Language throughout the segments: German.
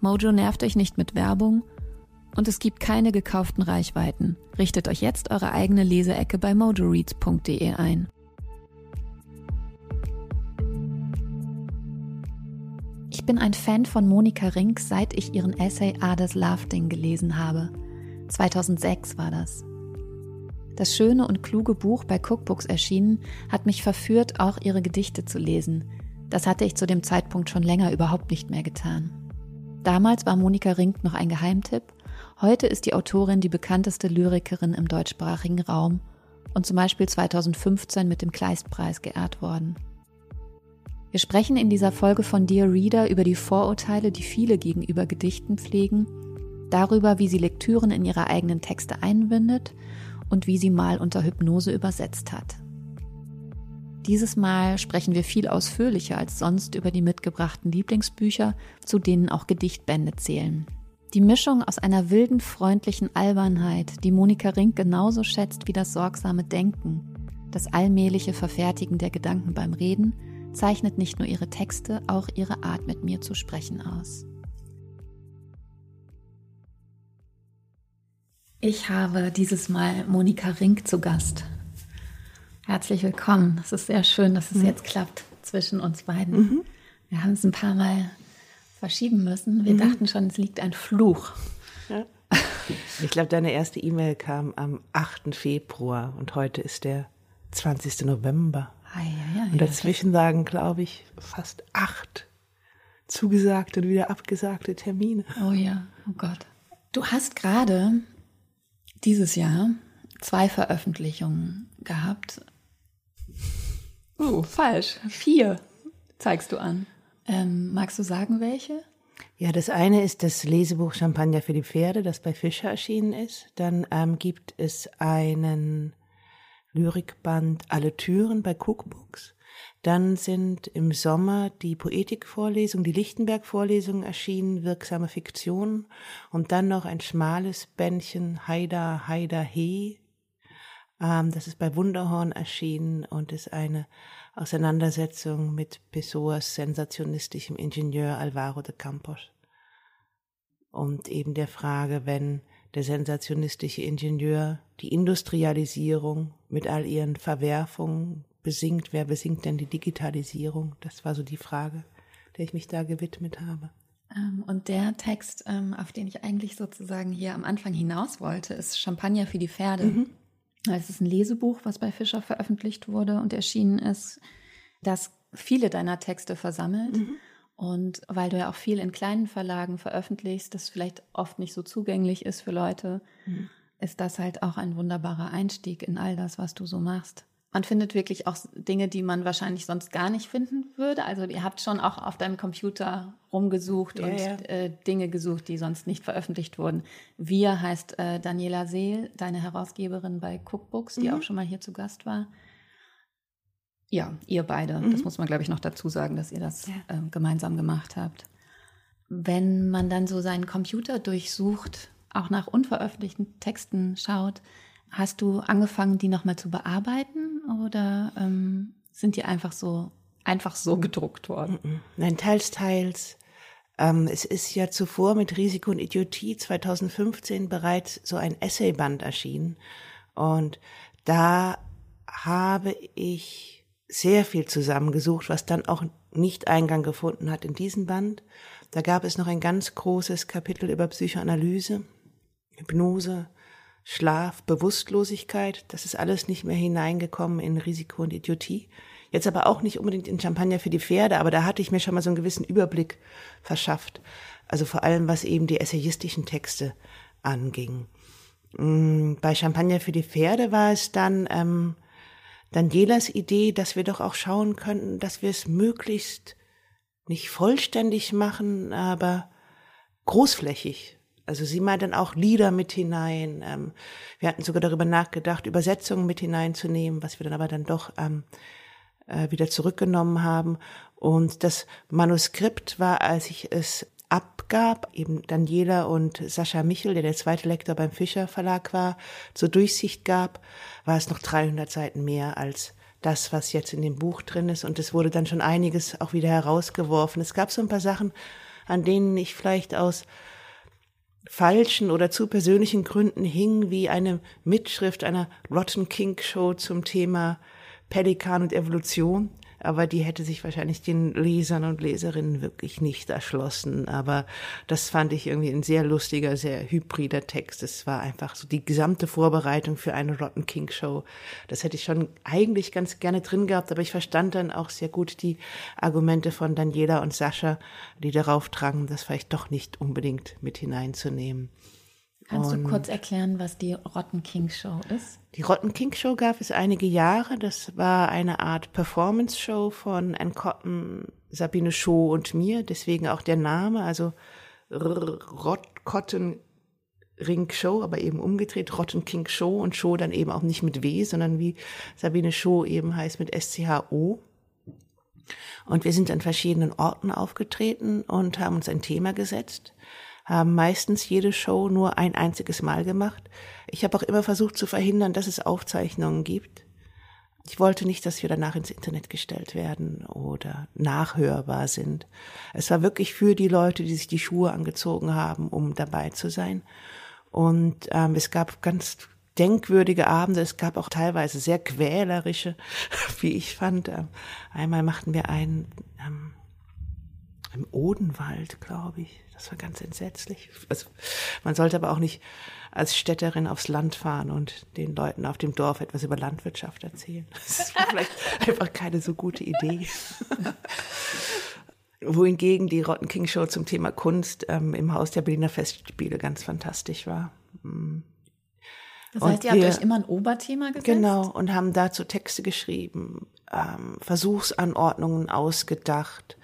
Mojo nervt euch nicht mit Werbung und es gibt keine gekauften Reichweiten. Richtet euch jetzt eure eigene Leseecke bei mojoreads.de ein. Ich bin ein Fan von Monika Rink, seit ich ihren Essay Ades Laughing gelesen habe. 2006 war das. Das schöne und kluge Buch bei Cookbooks erschienen hat mich verführt, auch ihre Gedichte zu lesen. Das hatte ich zu dem Zeitpunkt schon länger überhaupt nicht mehr getan. Damals war Monika Rink noch ein Geheimtipp. Heute ist die Autorin die bekannteste Lyrikerin im deutschsprachigen Raum und zum Beispiel 2015 mit dem Kleistpreis geehrt worden. Wir sprechen in dieser Folge von Dear Reader über die Vorurteile, die viele gegenüber Gedichten pflegen, darüber, wie sie Lektüren in ihre eigenen Texte einbindet und wie sie mal unter Hypnose übersetzt hat. Dieses Mal sprechen wir viel ausführlicher als sonst über die mitgebrachten Lieblingsbücher, zu denen auch Gedichtbände zählen. Die Mischung aus einer wilden, freundlichen Albernheit, die Monika Rink genauso schätzt wie das sorgsame Denken, das allmähliche Verfertigen der Gedanken beim Reden, zeichnet nicht nur ihre Texte, auch ihre Art mit mir zu sprechen aus. Ich habe dieses Mal Monika Rink zu Gast. Herzlich willkommen. Es ist sehr schön, dass es mhm. jetzt klappt zwischen uns beiden. Mhm. Wir haben es ein paar Mal verschieben müssen. Wir mhm. dachten schon, es liegt ein Fluch. Ja. Ich glaube, deine erste E-Mail kam am 8. Februar und heute ist der 20. November. Ah, ja, ja, und dazwischen sagen, glaube ich, fast acht zugesagte und wieder abgesagte Termine. Oh ja, oh Gott. Du hast gerade dieses Jahr zwei Veröffentlichungen gehabt Oh, falsch. Vier zeigst du an. Ähm, magst du sagen, welche? Ja, das eine ist das Lesebuch Champagner für die Pferde, das bei Fischer erschienen ist. Dann ähm, gibt es einen Lyrikband Alle Türen bei Cookbooks. Dann sind im Sommer die Poetikvorlesung, die Lichtenberg-Vorlesung erschienen, wirksame Fiktion. Und dann noch ein schmales Bändchen Haida, Haida, He, das ist bei Wunderhorn erschienen und ist eine Auseinandersetzung mit Pessoas sensationistischem Ingenieur Alvaro de Campos. Und eben der Frage, wenn der sensationistische Ingenieur die Industrialisierung mit all ihren Verwerfungen besingt, wer besingt denn die Digitalisierung? Das war so die Frage, der ich mich da gewidmet habe. Ähm, und der Text, ähm, auf den ich eigentlich sozusagen hier am Anfang hinaus wollte, ist Champagner für die Pferde. Mhm. Es ist ein Lesebuch, was bei Fischer veröffentlicht wurde und erschienen ist, das viele deiner Texte versammelt. Mhm. Und weil du ja auch viel in kleinen Verlagen veröffentlichst, das vielleicht oft nicht so zugänglich ist für Leute, mhm. ist das halt auch ein wunderbarer Einstieg in all das, was du so machst man findet wirklich auch Dinge, die man wahrscheinlich sonst gar nicht finden würde. Also ihr habt schon auch auf deinem Computer rumgesucht ja, und ja. Äh, Dinge gesucht, die sonst nicht veröffentlicht wurden. Wir heißt äh, Daniela Seel, deine Herausgeberin bei Cookbooks, die mhm. auch schon mal hier zu Gast war. Ja, ihr beide. Mhm. Das muss man, glaube ich, noch dazu sagen, dass ihr das ja. äh, gemeinsam gemacht habt. Wenn man dann so seinen Computer durchsucht, auch nach unveröffentlichten Texten schaut, Hast du angefangen, die nochmal zu bearbeiten oder ähm, sind die einfach so, einfach so gedruckt worden? Nein, teils, teils. Ähm, es ist ja zuvor mit Risiko und Idiotie 2015 bereits so ein Essayband erschienen. Und da habe ich sehr viel zusammengesucht, was dann auch nicht Eingang gefunden hat in diesen Band. Da gab es noch ein ganz großes Kapitel über Psychoanalyse, Hypnose, Schlaf, Bewusstlosigkeit. Das ist alles nicht mehr hineingekommen in Risiko und Idiotie. Jetzt aber auch nicht unbedingt in Champagner für die Pferde, aber da hatte ich mir schon mal so einen gewissen Überblick verschafft. Also vor allem, was eben die essayistischen Texte anging. Mm, bei Champagner für die Pferde war es dann ähm, Danielas Idee, dass wir doch auch schauen könnten, dass wir es möglichst nicht vollständig machen, aber großflächig. Also sie meint dann auch Lieder mit hinein. Ähm, wir hatten sogar darüber nachgedacht, Übersetzungen mit hineinzunehmen, was wir dann aber dann doch ähm, äh, wieder zurückgenommen haben. Und das Manuskript war, als ich es abgab, eben Daniela und Sascha Michel, der der zweite Lektor beim Fischer Verlag war, zur Durchsicht gab, war es noch 300 Seiten mehr als das, was jetzt in dem Buch drin ist. Und es wurde dann schon einiges auch wieder herausgeworfen. Es gab so ein paar Sachen, an denen ich vielleicht aus falschen oder zu persönlichen Gründen hing, wie eine Mitschrift einer Rotten King Show zum Thema Pelikan und Evolution aber die hätte sich wahrscheinlich den Lesern und Leserinnen wirklich nicht erschlossen. Aber das fand ich irgendwie ein sehr lustiger, sehr hybrider Text. Es war einfach so die gesamte Vorbereitung für eine Rotten King Show. Das hätte ich schon eigentlich ganz gerne drin gehabt, aber ich verstand dann auch sehr gut die Argumente von Daniela und Sascha, die darauf drangen, das vielleicht doch nicht unbedingt mit hineinzunehmen. Kannst und du kurz erklären, was die Rotten King Show ist? Die Rotten King Show gab es einige Jahre. Das war eine Art Performance-Show von Ann Cotton, Sabine Show und mir. Deswegen auch der Name, also Rott Cotton Ring Show, aber eben umgedreht, Rotten King Show und Show dann eben auch nicht mit W, sondern wie Sabine Show eben heißt mit S-C-H-O. Und wir sind an verschiedenen Orten aufgetreten und haben uns ein Thema gesetzt haben meistens jede Show nur ein einziges Mal gemacht. Ich habe auch immer versucht zu verhindern, dass es Aufzeichnungen gibt. Ich wollte nicht, dass wir danach ins Internet gestellt werden oder nachhörbar sind. Es war wirklich für die Leute, die sich die Schuhe angezogen haben, um dabei zu sein. Und ähm, es gab ganz denkwürdige Abende. Es gab auch teilweise sehr quälerische, wie ich fand. Ähm, einmal machten wir einen ähm, im Odenwald, glaube ich. Das war ganz entsetzlich. Also, man sollte aber auch nicht als Städterin aufs Land fahren und den Leuten auf dem Dorf etwas über Landwirtschaft erzählen. Das war vielleicht einfach keine so gute Idee. Wohingegen die Rotten King Show zum Thema Kunst ähm, im Haus der Berliner Festspiele ganz fantastisch war. Mm. Das heißt, und ihr habt wir, euch immer ein Oberthema gesetzt? Genau, und haben dazu Texte geschrieben, ähm, Versuchsanordnungen ausgedacht,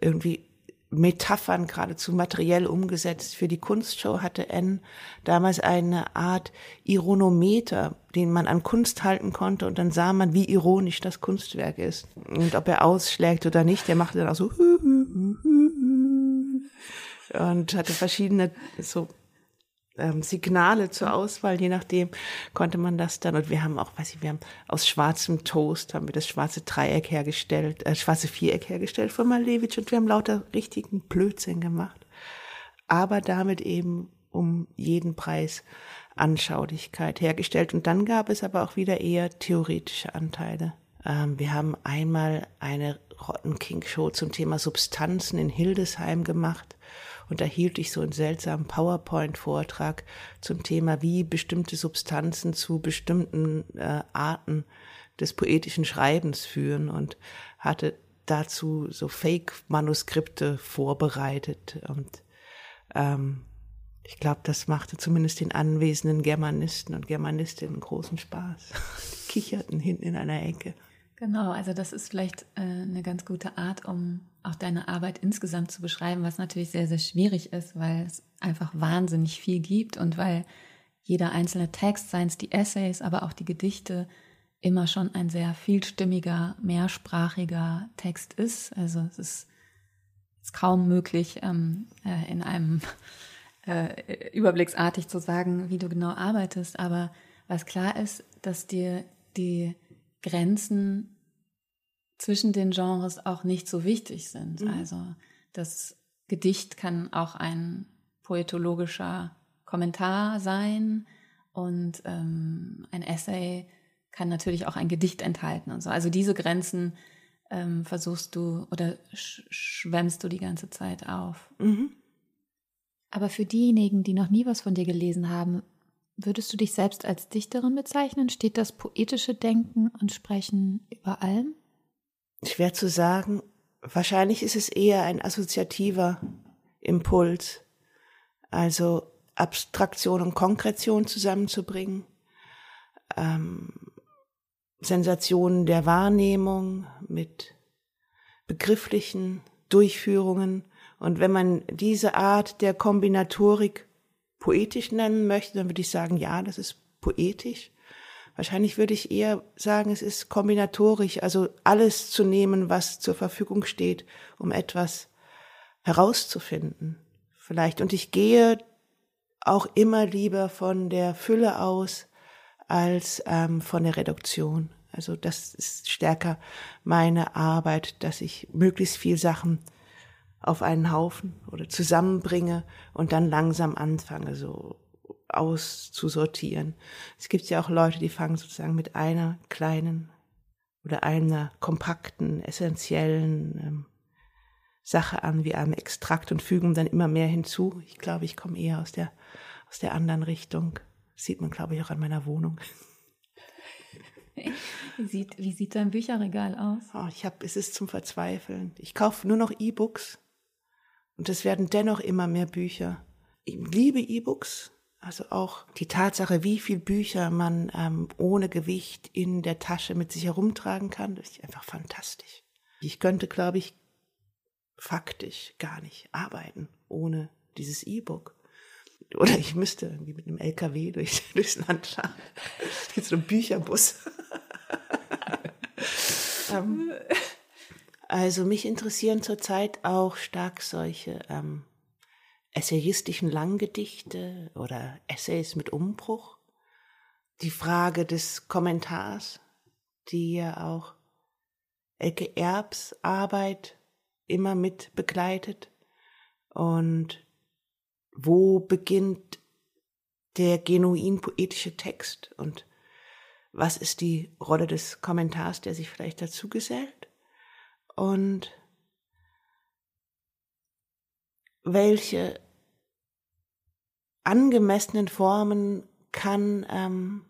irgendwie Metaphern geradezu materiell umgesetzt. Für die Kunstshow hatte N damals eine Art Ironometer, den man an Kunst halten konnte und dann sah man, wie ironisch das Kunstwerk ist. Und ob er ausschlägt oder nicht, der machte dann auch so und hatte verschiedene so ähm, Signale zur Auswahl, je nachdem konnte man das dann. Und wir haben auch, weiß ich, wir haben aus schwarzem Toast haben wir das schwarze Dreieck hergestellt, äh, schwarze Viereck hergestellt von Malevich und wir haben lauter richtigen Blödsinn gemacht. Aber damit eben um jeden Preis Anschaulichkeit hergestellt. Und dann gab es aber auch wieder eher theoretische Anteile. Ähm, wir haben einmal eine Rotten King Show zum Thema Substanzen in Hildesheim gemacht und da hielt ich so einen seltsamen PowerPoint-Vortrag zum Thema, wie bestimmte Substanzen zu bestimmten äh, Arten des poetischen Schreibens führen und hatte dazu so Fake-Manuskripte vorbereitet und ähm, ich glaube, das machte zumindest den anwesenden Germanisten und Germanistinnen großen Spaß. Die kicherten hinten in einer Ecke. Genau, also das ist vielleicht äh, eine ganz gute Art, um auch deine Arbeit insgesamt zu beschreiben, was natürlich sehr, sehr schwierig ist, weil es einfach wahnsinnig viel gibt und weil jeder einzelne Text, seien es die Essays, aber auch die Gedichte, immer schon ein sehr vielstimmiger, mehrsprachiger Text ist. Also es ist, ist kaum möglich, ähm, äh, in einem äh, überblicksartig zu sagen, wie du genau arbeitest. Aber was klar ist, dass dir die Grenzen zwischen den Genres auch nicht so wichtig sind. Mhm. Also das Gedicht kann auch ein poetologischer Kommentar sein und ähm, ein Essay kann natürlich auch ein Gedicht enthalten und so. Also diese Grenzen ähm, versuchst du oder sch schwemmst du die ganze Zeit auf. Mhm. Aber für diejenigen, die noch nie was von dir gelesen haben, würdest du dich selbst als Dichterin bezeichnen? Steht das poetische Denken und Sprechen über allem? Schwer zu sagen. Wahrscheinlich ist es eher ein assoziativer Impuls. Also Abstraktion und Konkretion zusammenzubringen. Ähm, Sensationen der Wahrnehmung mit begrifflichen Durchführungen. Und wenn man diese Art der Kombinatorik poetisch nennen möchte, dann würde ich sagen, ja, das ist poetisch. Wahrscheinlich würde ich eher sagen, es ist kombinatorisch, also alles zu nehmen, was zur Verfügung steht, um etwas herauszufinden. Vielleicht. Und ich gehe auch immer lieber von der Fülle aus als ähm, von der Reduktion. Also das ist stärker meine Arbeit, dass ich möglichst viel Sachen auf einen Haufen oder zusammenbringe und dann langsam anfange, so auszusortieren. Es gibt ja auch Leute, die fangen sozusagen mit einer kleinen oder einer kompakten, essentiellen ähm, Sache an, wie einem Extrakt und fügen dann immer mehr hinzu. Ich glaube, ich komme eher aus der, aus der anderen Richtung. Das sieht man, glaube ich, auch an meiner Wohnung. Wie sieht, wie sieht dein Bücherregal aus? Oh, ich habe, es ist zum Verzweifeln. Ich kaufe nur noch E-Books und es werden dennoch immer mehr Bücher. Ich liebe E-Books, also auch die Tatsache, wie viel Bücher man ähm, ohne Gewicht in der Tasche mit sich herumtragen kann, das ist einfach fantastisch. Ich könnte, glaube ich, faktisch gar nicht arbeiten ohne dieses E-Book. Oder ich müsste irgendwie mit einem LKW durch, durchs Land fahren. Mit so einem Bücherbus. ähm, also mich interessieren zurzeit auch stark solche ähm, essayistischen Langgedichte oder Essays mit Umbruch. Die Frage des Kommentars, die ja auch Elke Erbs Arbeit immer mit begleitet. Und wo beginnt der genuin poetische Text und was ist die Rolle des Kommentars, der sich vielleicht dazu gesellt? Und welche angemessenen Formen kann ähm,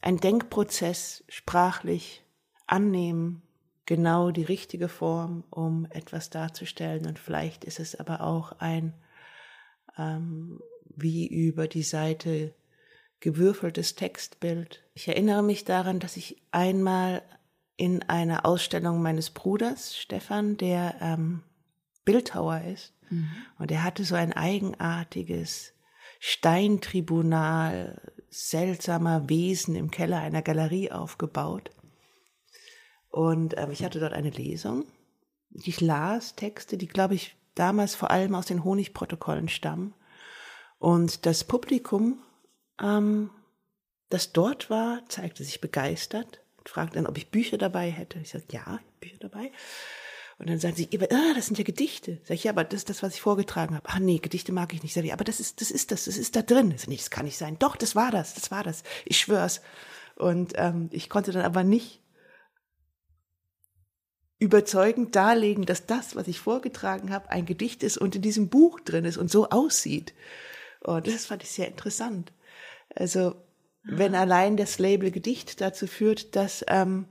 ein Denkprozess sprachlich annehmen, genau die richtige Form, um etwas darzustellen. Und vielleicht ist es aber auch ein ähm, wie über die Seite gewürfeltes Textbild. Ich erinnere mich daran, dass ich einmal in einer Ausstellung meines Bruders, Stefan, der ähm, Bildhauer ist, Mhm. Und er hatte so ein eigenartiges Steintribunal seltsamer Wesen im Keller einer Galerie aufgebaut. Und äh, ich hatte dort eine Lesung. Ich las Texte, die, glaube ich, damals vor allem aus den Honigprotokollen stammen. Und das Publikum, ähm, das dort war, zeigte sich begeistert und fragte dann, ob ich Bücher dabei hätte. Ich sagte, ja, Bücher dabei. Und dann sagen sie, ah, das sind ja Gedichte. Sag ich, ja, aber das ist das, was ich vorgetragen habe. Ah, nee, Gedichte mag ich nicht. Sag ich, aber das ist, das ist das, das ist da drin. Ich sag, nee, das kann nicht sein. Doch, das war das, das war das. Ich schwör's. Und ähm, ich konnte dann aber nicht überzeugend darlegen, dass das, was ich vorgetragen habe, ein Gedicht ist und in diesem Buch drin ist und so aussieht. Und das fand ich sehr interessant. Also, wenn allein das Label Gedicht dazu führt, dass ähm,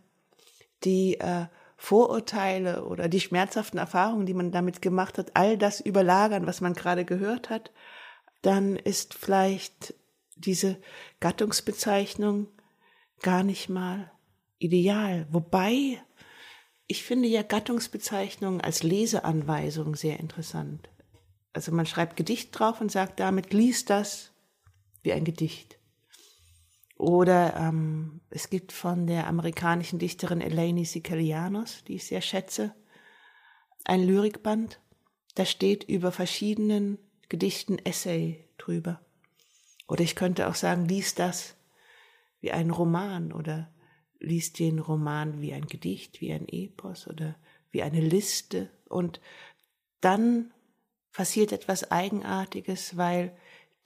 die äh, Vorurteile oder die schmerzhaften Erfahrungen, die man damit gemacht hat, all das überlagern, was man gerade gehört hat, dann ist vielleicht diese Gattungsbezeichnung gar nicht mal ideal. Wobei ich finde ja Gattungsbezeichnungen als Leseanweisung sehr interessant. Also man schreibt Gedicht drauf und sagt damit, lies das wie ein Gedicht. Oder ähm, es gibt von der amerikanischen Dichterin Eleni Sikelianos, die ich sehr schätze, ein Lyrikband. Da steht über verschiedenen Gedichten Essay drüber. Oder ich könnte auch sagen, lies das wie ein Roman oder lies den Roman wie ein Gedicht, wie ein Epos oder wie eine Liste. Und dann passiert etwas Eigenartiges, weil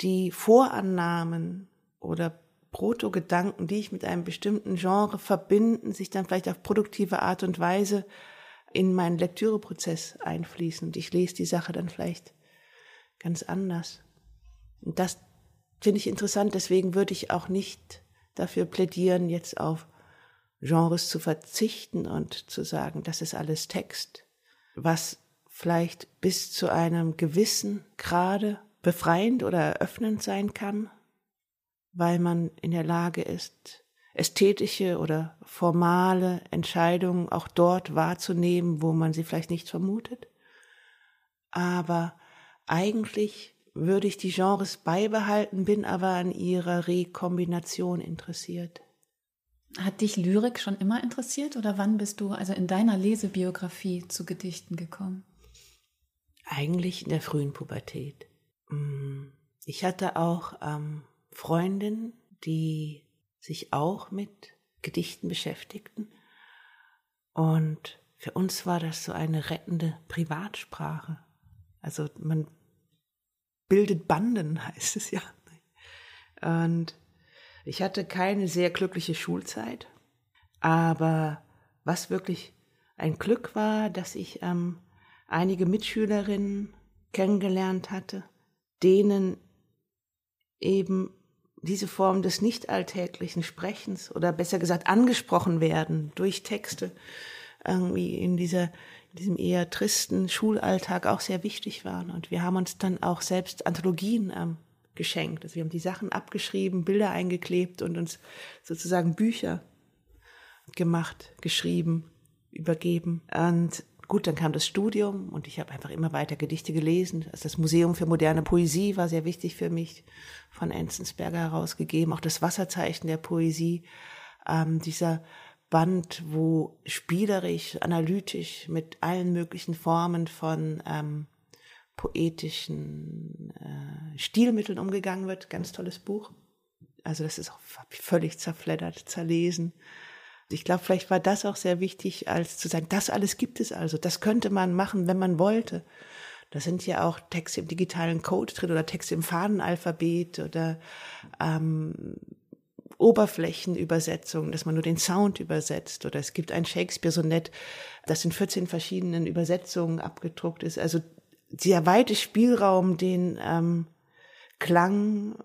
die Vorannahmen oder Proto-Gedanken, die ich mit einem bestimmten Genre verbinden, sich dann vielleicht auf produktive Art und Weise in meinen Lektüreprozess einfließen. Und ich lese die Sache dann vielleicht ganz anders. Und das finde ich interessant, deswegen würde ich auch nicht dafür plädieren, jetzt auf Genres zu verzichten und zu sagen, das ist alles Text, was vielleicht bis zu einem gewissen Grade befreiend oder eröffnend sein kann, weil man in der Lage ist, ästhetische oder formale Entscheidungen auch dort wahrzunehmen, wo man sie vielleicht nicht vermutet. Aber eigentlich würde ich die Genres beibehalten, bin aber an ihrer Rekombination interessiert. Hat dich Lyrik schon immer interessiert oder wann bist du also in deiner Lesebiografie zu Gedichten gekommen? Eigentlich in der frühen Pubertät. Mm, ich hatte auch ähm, Freundinnen, die sich auch mit Gedichten beschäftigten. Und für uns war das so eine rettende Privatsprache. Also man bildet Banden, heißt es ja. Und ich hatte keine sehr glückliche Schulzeit, aber was wirklich ein Glück war, dass ich ähm, einige Mitschülerinnen kennengelernt hatte, denen eben diese Form des nicht alltäglichen Sprechens oder besser gesagt angesprochen werden durch Texte irgendwie in dieser in diesem eher tristen Schulalltag auch sehr wichtig waren und wir haben uns dann auch selbst Anthologien ähm, geschenkt. Also wir haben die Sachen abgeschrieben, Bilder eingeklebt und uns sozusagen Bücher gemacht, geschrieben, übergeben. Und gut, dann kam das Studium und ich habe einfach immer weiter Gedichte gelesen. Also das Museum für moderne Poesie war sehr wichtig für mich, von Enzensberger herausgegeben. Auch das Wasserzeichen der Poesie, ähm, dieser Band, wo spielerisch, analytisch mit allen möglichen Formen von ähm, poetischen äh, Stilmitteln umgegangen wird. Ganz tolles Buch. Also das ist auch völlig zerfleddert, zerlesen. Ich glaube, vielleicht war das auch sehr wichtig, als zu sagen, das alles gibt es also. Das könnte man machen, wenn man wollte. Da sind ja auch Texte im digitalen Code drin oder Texte im Fadenalphabet oder ähm, Oberflächenübersetzungen, dass man nur den Sound übersetzt. Oder es gibt ein Shakespeare-Sonett, das in 14 verschiedenen Übersetzungen abgedruckt ist. Also der weite Spielraum, den ähm, Klang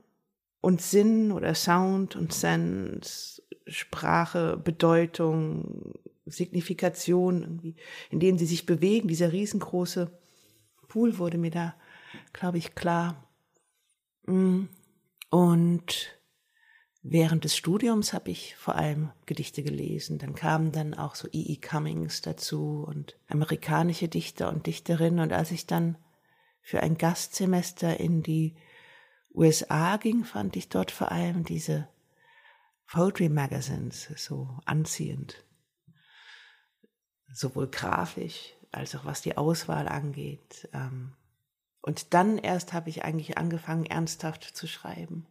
und Sinn oder Sound und Sense, Sprache, Bedeutung, Signifikation, irgendwie, in dem sie sich bewegen, dieser riesengroße Pool wurde mir da, glaube ich, klar. Mm. Und während des Studiums habe ich vor allem Gedichte gelesen. Dann kamen dann auch so E. E. Cummings dazu und amerikanische Dichter und Dichterinnen. Und als ich dann für ein Gastsemester in die USA ging, fand ich dort vor allem diese Poetry Magazines so anziehend. Sowohl grafisch als auch was die Auswahl angeht. Ähm, und dann erst habe ich eigentlich angefangen, ernsthaft zu schreiben.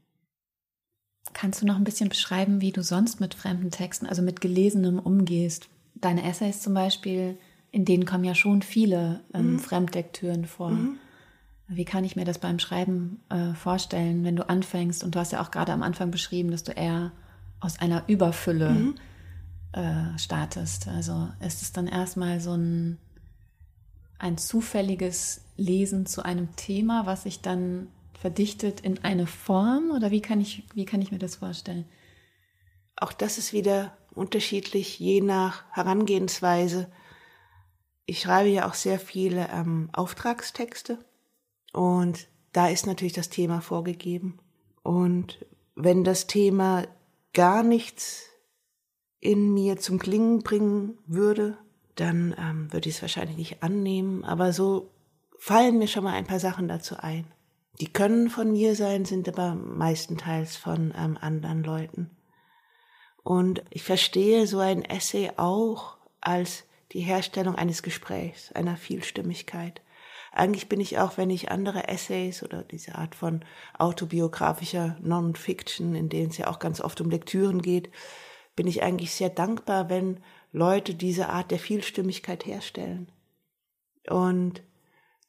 Kannst du noch ein bisschen beschreiben, wie du sonst mit fremden Texten, also mit Gelesenem umgehst? Deine Essays zum Beispiel, in denen kommen ja schon viele ähm, mhm. Fremdlektüren vor. Mhm. Wie kann ich mir das beim Schreiben äh, vorstellen, wenn du anfängst? Und du hast ja auch gerade am Anfang beschrieben, dass du eher aus einer Überfülle mhm. äh, startest. Also ist es dann erstmal so ein, ein zufälliges Lesen zu einem Thema, was sich dann verdichtet in eine Form? Oder wie kann ich, wie kann ich mir das vorstellen? Auch das ist wieder unterschiedlich, je nach Herangehensweise. Ich schreibe ja auch sehr viele ähm, Auftragstexte und da ist natürlich das Thema vorgegeben. Und wenn das Thema gar nichts in mir zum Klingen bringen würde, dann ähm, würde ich es wahrscheinlich nicht annehmen. Aber so fallen mir schon mal ein paar Sachen dazu ein. Die können von mir sein, sind aber meistenteils von ähm, anderen Leuten. Und ich verstehe so ein Essay auch als die Herstellung eines Gesprächs, einer Vielstimmigkeit. Eigentlich bin ich auch, wenn ich andere Essays oder diese Art von autobiografischer Non-Fiction, in denen es ja auch ganz oft um Lektüren geht, bin ich eigentlich sehr dankbar, wenn Leute diese Art der Vielstimmigkeit herstellen. Und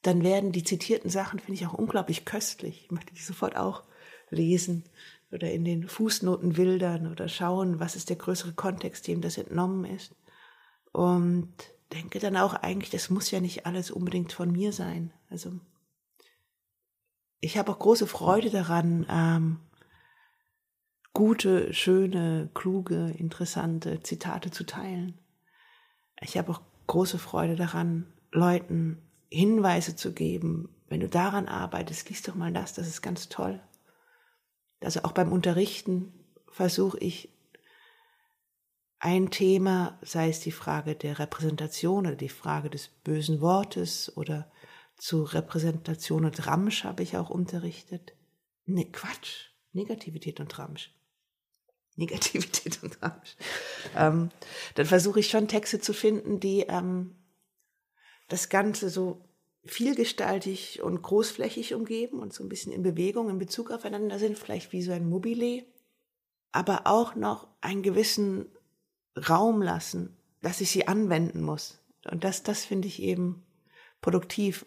dann werden die zitierten Sachen, finde ich, auch unglaublich köstlich. Ich möchte die sofort auch lesen. oder in den Fußnoten wildern oder schauen, was ist der größere Kontext, dem das entnommen ist. Und denke dann auch eigentlich, das muss ja nicht alles unbedingt von mir sein. Also ich habe auch große Freude daran, ähm, gute, schöne, kluge, interessante Zitate zu teilen. Ich habe auch große Freude daran, Leuten Hinweise zu geben. Wenn du daran arbeitest, liest doch mal das, das ist ganz toll. Also auch beim Unterrichten versuche ich ein Thema, sei es die Frage der Repräsentation oder die Frage des bösen Wortes oder zu Repräsentation und Ramsch habe ich auch unterrichtet. Ne, Quatsch, Negativität und Ramsch. Negativität und Ramsch. Ähm, dann versuche ich schon Texte zu finden, die ähm, das Ganze so vielgestaltig und großflächig umgeben und so ein bisschen in Bewegung in Bezug aufeinander sind, vielleicht wie so ein Mobile, aber auch noch einen gewissen Raum lassen, dass ich sie anwenden muss. Und das, das finde ich eben produktiv.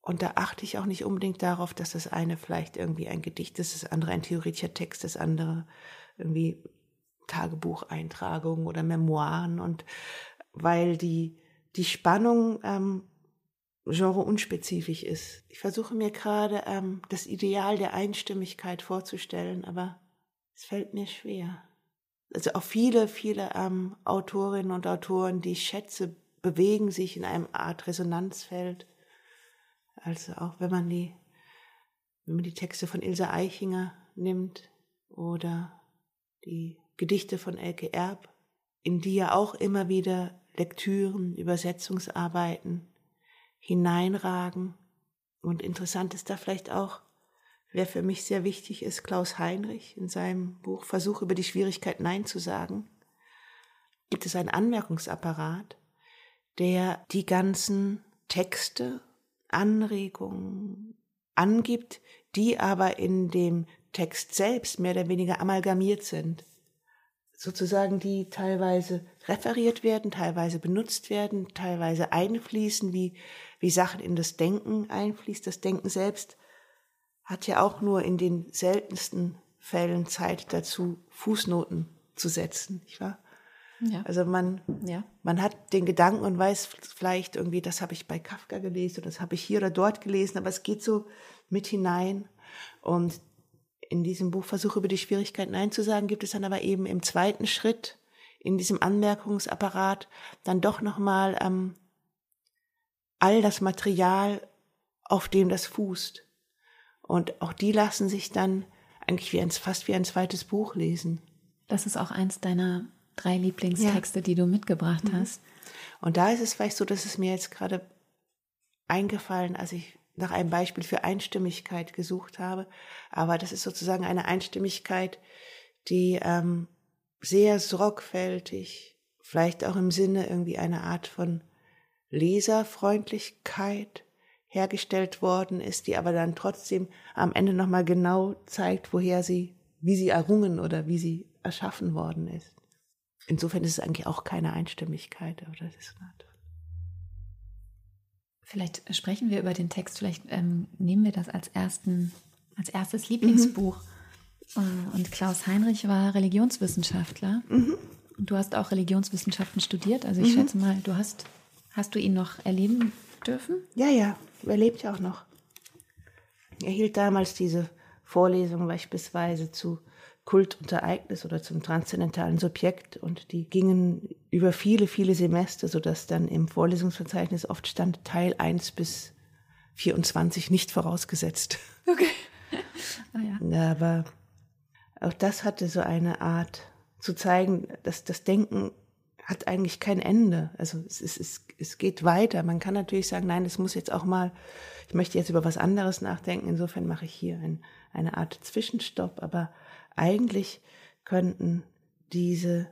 Und da achte ich auch nicht unbedingt darauf, dass das eine vielleicht irgendwie ein Gedicht ist, das andere ein theoretischer Text, das andere irgendwie Tagebucheintragungen oder Memoiren. Und weil die, die Spannung ähm, genre unspezifisch ist. Ich versuche mir gerade ähm, das Ideal der Einstimmigkeit vorzustellen, aber es fällt mir schwer. Also auch viele, viele ähm, Autorinnen und Autoren, die ich schätze, bewegen sich in einem Art Resonanzfeld. Also auch wenn man die, wenn man die Texte von Ilse Eichinger nimmt oder die Gedichte von Elke Erb, in die ja auch immer wieder Lektüren, Übersetzungsarbeiten hineinragen. Und interessant ist da vielleicht auch, wer für mich sehr wichtig ist, Klaus Heinrich in seinem Buch Versuch über die Schwierigkeit Nein zu sagen, gibt es einen Anmerkungsapparat, der die ganzen Texte, Anregungen angibt, die aber in dem Text selbst mehr oder weniger amalgamiert sind sozusagen die teilweise referiert werden, teilweise benutzt werden, teilweise einfließen, wie, wie Sachen in das Denken einfließt. Das Denken selbst hat ja auch nur in den seltensten Fällen Zeit dazu, Fußnoten zu setzen, nicht wahr? Ja. Also man, ja. man hat den Gedanken und weiß vielleicht irgendwie, das habe ich bei Kafka gelesen oder das habe ich hier oder dort gelesen, aber es geht so mit hinein. Und in diesem Buch Versuche über die Schwierigkeiten Nein zu sagen, gibt es dann aber eben im zweiten Schritt in diesem Anmerkungsapparat dann doch nochmal ähm, all das Material, auf dem das fußt. Und auch die lassen sich dann eigentlich wie ein, fast wie ein zweites Buch lesen. Das ist auch eins deiner drei Lieblingstexte, ja. die du mitgebracht mhm. hast. Und da ist es vielleicht so, dass es mir jetzt gerade eingefallen, als ich nach einem Beispiel für Einstimmigkeit gesucht habe. Aber das ist sozusagen eine Einstimmigkeit, die ähm, sehr sorgfältig, vielleicht auch im Sinne irgendwie einer Art von Leserfreundlichkeit hergestellt worden ist, die aber dann trotzdem am Ende nochmal genau zeigt, woher sie, wie sie errungen oder wie sie erschaffen worden ist. Insofern ist es eigentlich auch keine Einstimmigkeit, oder das ist Vielleicht sprechen wir über den Text, vielleicht ähm, nehmen wir das als, ersten, als erstes Lieblingsbuch. Mhm. Und Klaus Heinrich war Religionswissenschaftler. Mhm. Und du hast auch Religionswissenschaften studiert. Also ich mhm. schätze mal, du hast, hast du ihn noch erleben dürfen? Ja, ja, er lebt ja auch noch. Er hielt damals diese Vorlesung beispielsweise zu Kult und Ereignis oder zum transzendentalen Subjekt und die gingen über viele, viele Semester, sodass dann im Vorlesungsverzeichnis oft stand Teil 1 bis 24 nicht vorausgesetzt. Okay. oh ja. Aber auch das hatte so eine Art zu zeigen, dass das Denken hat eigentlich kein Ende. Also es, ist, es, es geht weiter. Man kann natürlich sagen, nein, es muss jetzt auch mal, ich möchte jetzt über was anderes nachdenken. Insofern mache ich hier ein, eine Art Zwischenstopp. Aber eigentlich könnten diese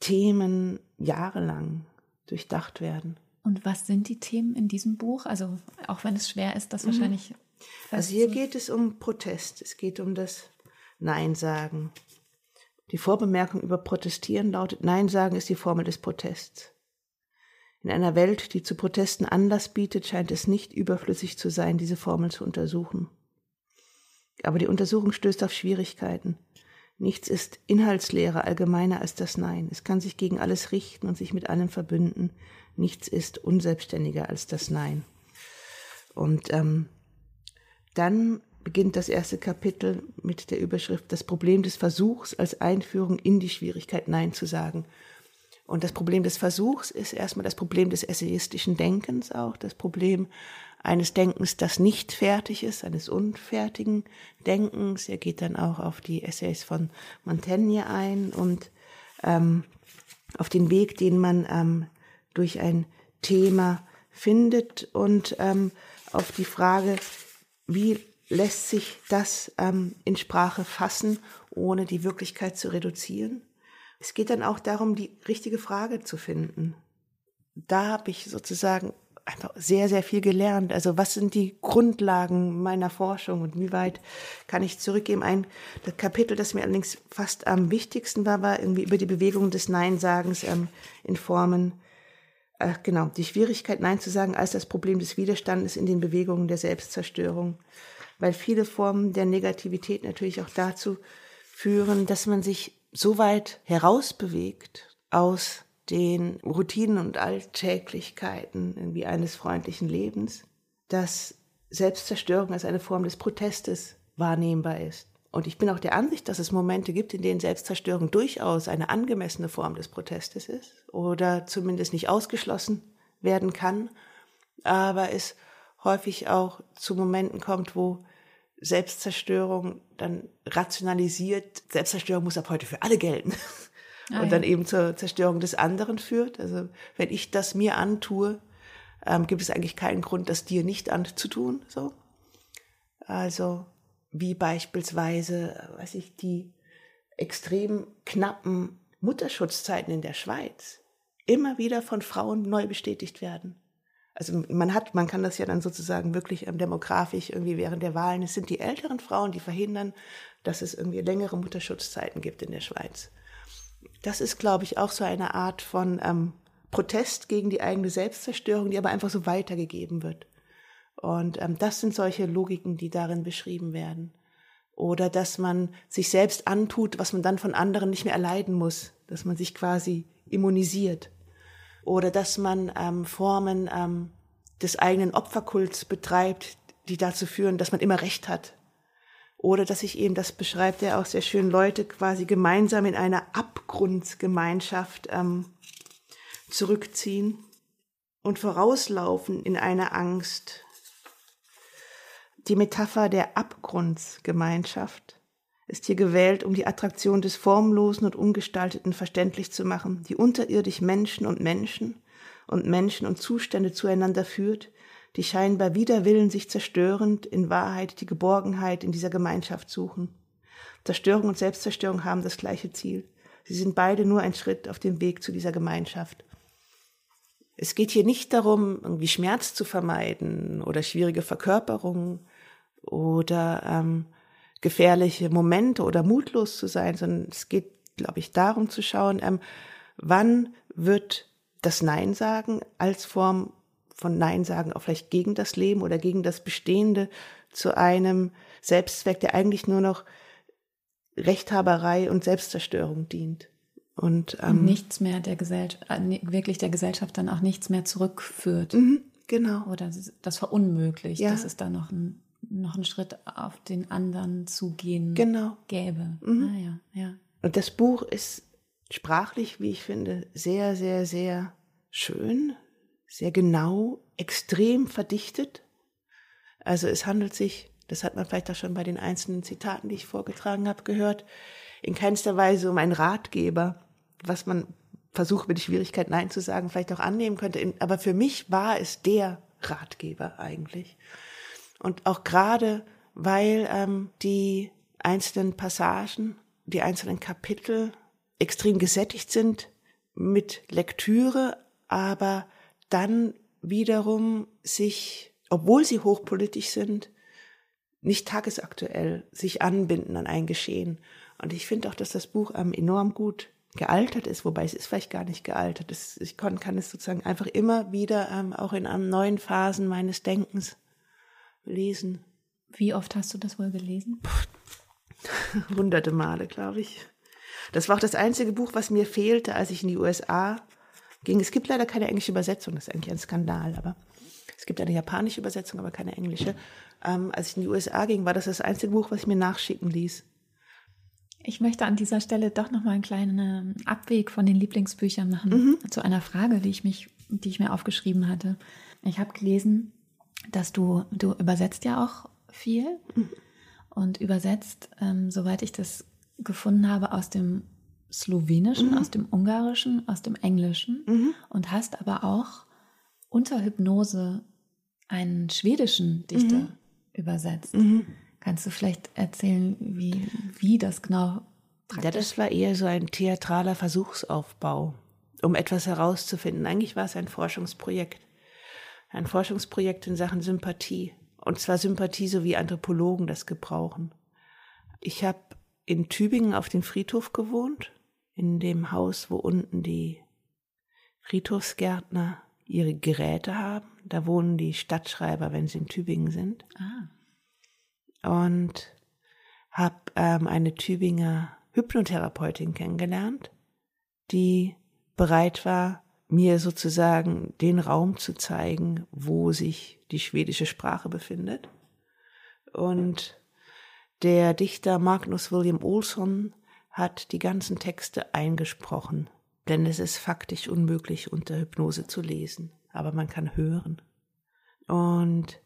Themen jahrelang durchdacht werden. Und was sind die Themen in diesem Buch? Also auch wenn es schwer ist, das mhm. wahrscheinlich. Also hier geht es um Protest. Es geht um das Nein sagen. Die Vorbemerkung über Protestieren lautet, Nein sagen ist die Formel des Protests. In einer Welt, die zu Protesten Anlass bietet, scheint es nicht überflüssig zu sein, diese Formel zu untersuchen. Aber die Untersuchung stößt auf Schwierigkeiten. Nichts ist inhaltsleerer, allgemeiner als das Nein. Es kann sich gegen alles richten und sich mit allem verbünden. Nichts ist unselbstständiger als das Nein. Und ähm, dann beginnt das erste Kapitel mit der Überschrift Das Problem des Versuchs als Einführung in die Schwierigkeit Nein zu sagen. Und das Problem des Versuchs ist erstmal das Problem des essayistischen Denkens auch, das Problem eines Denkens, das nicht fertig ist, eines unfertigen Denkens. Er geht dann auch auf die Essays von Montaigne ein und ähm, auf den Weg, den man ähm, durch ein Thema findet und ähm, auf die Frage, wie lässt sich das ähm, in Sprache fassen, ohne die Wirklichkeit zu reduzieren. Es geht dann auch darum, die richtige Frage zu finden. Da habe ich sozusagen einfach sehr, sehr viel gelernt. Also was sind die Grundlagen meiner Forschung und wie weit kann ich zurückgehen? Ein Kapitel, das mir allerdings fast am wichtigsten war, war irgendwie über die Bewegung des Neinsagens ähm, in Formen, äh, genau, die Schwierigkeit Nein zu sagen als das Problem des Widerstandes in den Bewegungen der Selbstzerstörung. Weil viele Formen der Negativität natürlich auch dazu führen, dass man sich so weit herausbewegt aus den Routinen und Alltäglichkeiten irgendwie eines freundlichen Lebens, dass Selbstzerstörung als eine Form des Protestes wahrnehmbar ist. Und ich bin auch der Ansicht, dass es Momente gibt, in denen Selbstzerstörung durchaus eine angemessene Form des Protestes ist oder zumindest nicht ausgeschlossen werden kann, aber es häufig auch zu Momenten kommt, wo Selbstzerstörung dann rationalisiert, Selbstzerstörung muss ab heute für alle gelten. Ah, und dann ja. eben zur Zerstörung des anderen führt. Also wenn ich das mir antue, ähm, gibt es eigentlich keinen Grund, das dir nicht anzutun. So. Also wie beispielsweise, weiß ich, die extrem knappen Mutterschutzzeiten in der Schweiz immer wieder von Frauen neu bestätigt werden. Also man hat, man kann das ja dann sozusagen wirklich ähm, demografisch irgendwie während der Wahlen. Es sind die älteren Frauen, die verhindern, dass es irgendwie längere Mutterschutzzeiten gibt in der Schweiz das ist, glaube ich, auch so eine Art von ähm, Protest gegen die eigene Selbstzerstörung, die aber einfach so weitergegeben wird. Und ähm, das sind solche Logiken, die darin beschrieben werden. Oder dass man sich selbst antut, was man dann von anderen nicht mehr erleiden muss, dass man sich quasi immunisiert. Oder dass man ähm, Formen ähm, des eigenen Opferkults betreibt, die dazu führen, dass man immer Recht hat, oder dass sich eben, das beschreibt er auch sehr schön, Leute quasi gemeinsam in einer Abgrundgemeinschaft ähm, zurückziehen und vorauslaufen in einer Angst. Die Metapher der Abgrundsgemeinschaft ist hier gewählt, um die Attraktion des Formlosen und Ungestalteten verständlich zu machen, die unterirdisch Menschen und Menschen und Menschen und Zustände zueinander führt, die scheinbar wider Willen sich zerstörend in Wahrheit die Geborgenheit in dieser Gemeinschaft suchen. Zerstörung und Selbstzerstörung haben das gleiche Ziel. Sie sind beide nur ein Schritt auf dem Weg zu dieser Gemeinschaft. Es geht hier nicht darum, irgendwie Schmerz zu vermeiden oder schwierige Verkörperungen oder ähm, gefährliche Momente oder mutlos zu sein, sondern es geht, glaube ich, darum zu schauen, ähm, wann wird das Nein sagen als Form von Nein sagen, auch vielleicht gegen das Leben oder gegen das Bestehende zu einem Selbstzweck, der eigentlich nur noch Rechthaberei und Selbstzerstörung dient. Und, ähm, und nichts mehr der Gesellschaft, äh, wirklich der Gesellschaft dann auch nichts mehr zurückführt. Mhm, genau. Oder das verunmöglicht, ja. dass es da noch, ein, noch einen Schritt auf den anderen zugehen genau. gäbe. Mhm. Ah, ja, ja. Und das Buch ist sprachlich, wie ich finde, sehr, sehr, sehr schön, sehr genau, extrem verdichtet. Also es handelt sich, das hat man vielleicht auch schon bei den einzelnen Zitaten, die ich vorgetragen habe, gehört, in keinster Weise um einen Ratgeber, was man versucht mit Schwierigkeit Nein zu sagen, vielleicht auch annehmen könnte. Aber für mich war es der Ratgeber eigentlich. Und auch gerade, weil ähm, die einzelnen Passagen, die einzelnen Kapitel extrem gesättigt sind mit Lektüre, aber dann wiederum sich, obwohl sie hochpolitisch sind, nicht tagesaktuell sich anbinden an ein Geschehen. Und ich finde auch, dass das Buch ähm, enorm gut gealtert ist, wobei es ist vielleicht gar nicht gealtert. Es, ich kann, kann es sozusagen einfach immer wieder ähm, auch in neuen Phasen meines Denkens lesen. Wie oft hast du das wohl gelesen? Hunderte Male, glaube ich. Das war auch das einzige Buch, was mir fehlte, als ich in die USA ging. Es gibt leider keine englische Übersetzung, das ist eigentlich ein Skandal, aber es gibt eine japanische Übersetzung, aber keine englische. Ähm, als ich in die USA ging, war das das einzige Buch, was ich mir nachschicken ließ. Ich möchte an dieser Stelle doch noch mal einen kleinen Abweg von den Lieblingsbüchern machen mhm. zu einer Frage, die ich mich, die ich mir aufgeschrieben hatte. Ich habe gelesen, dass du du übersetzt ja auch viel mhm. und übersetzt, ähm, soweit ich das gefunden habe, aus dem Slowenischen, mhm. aus dem Ungarischen, aus dem Englischen mhm. und hast aber auch unter Hypnose einen schwedischen Dichter mhm. übersetzt. Mhm. Kannst du vielleicht erzählen, wie, wie das genau praktisch? Ja, das war eher so ein theatraler Versuchsaufbau, um etwas herauszufinden. Eigentlich war es ein Forschungsprojekt. Ein Forschungsprojekt in Sachen Sympathie. Und zwar Sympathie, so wie Anthropologen das gebrauchen. Ich habe in Tübingen auf dem Friedhof gewohnt, in dem Haus, wo unten die Friedhofsgärtner ihre Geräte haben. Da wohnen die Stadtschreiber, wenn sie in Tübingen sind. Ah und habe ähm, eine Tübinger Hypnotherapeutin kennengelernt, die bereit war, mir sozusagen den Raum zu zeigen, wo sich die schwedische Sprache befindet. Und der Dichter Magnus William Olsson hat die ganzen Texte eingesprochen, denn es ist faktisch unmöglich unter Hypnose zu lesen, aber man kann hören. Und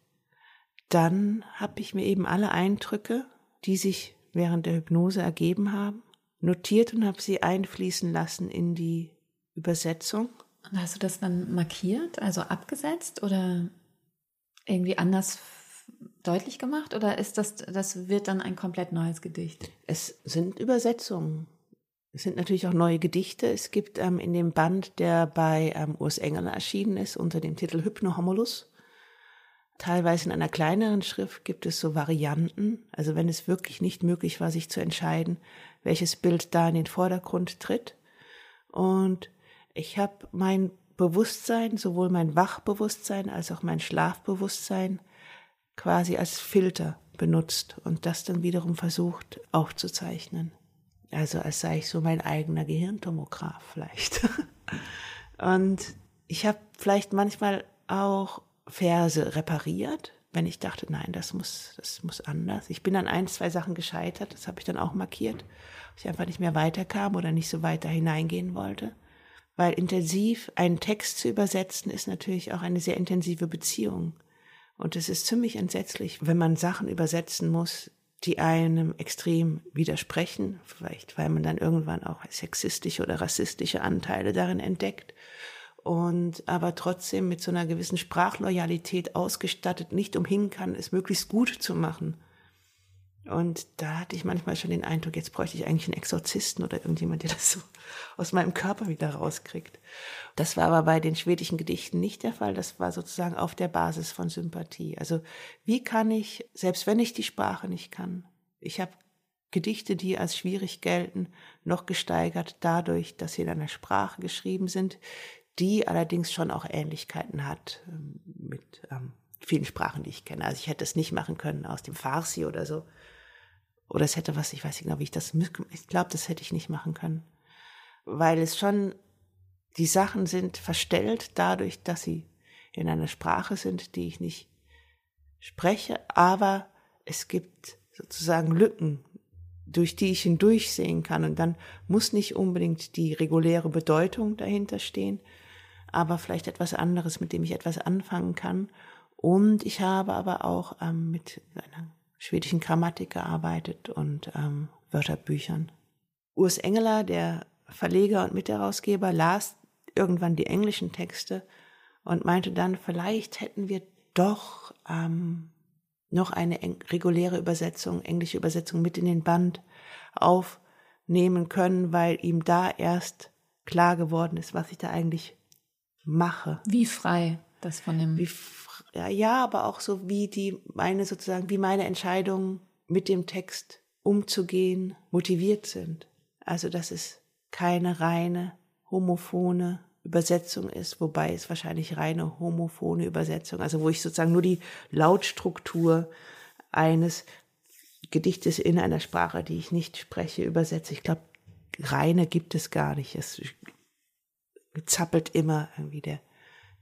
dann habe ich mir eben alle Eindrücke, die sich während der Hypnose ergeben haben, notiert und habe sie einfließen lassen in die Übersetzung. Und hast du das dann markiert, also abgesetzt oder irgendwie anders deutlich gemacht oder ist das, das wird dann ein komplett neues Gedicht? Es sind Übersetzungen. Es sind natürlich auch neue Gedichte. Es gibt ähm, in dem Band, der bei ähm, Urs Engel erschienen ist, unter dem Titel Hypnohomolus, Teilweise in einer kleineren Schrift gibt es so Varianten. Also wenn es wirklich nicht möglich war, sich zu entscheiden, welches Bild da in den Vordergrund tritt. Und ich habe mein Bewusstsein, sowohl mein Wachbewusstsein als auch mein Schlafbewusstsein quasi als Filter benutzt und das dann wiederum versucht aufzuzeichnen. Also als sei ich so mein eigener Gehirntomograph vielleicht. und ich habe vielleicht manchmal auch Verse repariert, wenn ich dachte, nein, das muss, das muss anders. Ich bin an ein, zwei Sachen gescheitert, das habe ich dann auch markiert, ich einfach nicht mehr weiterkam oder nicht so weiter hineingehen wollte. Weil intensiv einen Text zu übersetzen ist natürlich auch eine sehr intensive Beziehung. Und es ist ziemlich entsetzlich, wenn man Sachen übersetzen muss, die einem extrem widersprechen, vielleicht weil man dann irgendwann auch sexistische oder rassistische Anteile darin entdeckt und aber trotzdem mit so einer gewissen Sprachloyalität ausgestattet, nicht umhin kann, es möglichst gut zu machen. Und da hatte ich manchmal schon den Eindruck, jetzt bräuchte ich eigentlich einen Exorzisten oder irgendjemand, der das so aus meinem Körper wieder rauskriegt. Das war aber bei den schwedischen Gedichten nicht der Fall. Das war sozusagen auf der Basis von Sympathie. Also wie kann ich, selbst wenn ich die Sprache nicht kann, ich habe Gedichte, die als schwierig gelten, noch gesteigert dadurch, dass sie in einer Sprache geschrieben sind, die allerdings schon auch Ähnlichkeiten hat ähm, mit ähm, vielen Sprachen, die ich kenne. Also ich hätte es nicht machen können aus dem Farsi oder so. Oder es hätte was, ich weiß nicht genau, wie ich das, ich glaube, das hätte ich nicht machen können. Weil es schon, die Sachen sind verstellt dadurch, dass sie in einer Sprache sind, die ich nicht spreche, aber es gibt sozusagen Lücken, durch die ich hindurchsehen kann. Und dann muss nicht unbedingt die reguläre Bedeutung dahinter stehen, aber vielleicht etwas anderes, mit dem ich etwas anfangen kann. Und ich habe aber auch ähm, mit einer schwedischen Grammatik gearbeitet und ähm, Wörterbüchern. Urs Engeler, der Verleger und Mitherausgeber, las irgendwann die englischen Texte und meinte dann, vielleicht hätten wir doch ähm, noch eine reguläre Übersetzung, englische Übersetzung mit in den Band aufnehmen können, weil ihm da erst klar geworden ist, was ich da eigentlich mache. Wie frei das von dem. Wie, ja, aber auch so wie die meine sozusagen, wie meine Entscheidungen mit dem Text umzugehen motiviert sind. Also dass es keine reine homophone Übersetzung ist, wobei es wahrscheinlich reine homophone Übersetzung, also wo ich sozusagen nur die Lautstruktur eines Gedichte in einer Sprache, die ich nicht spreche, übersetze. Ich glaube, reine gibt es gar nicht. Es zappelt immer irgendwie der,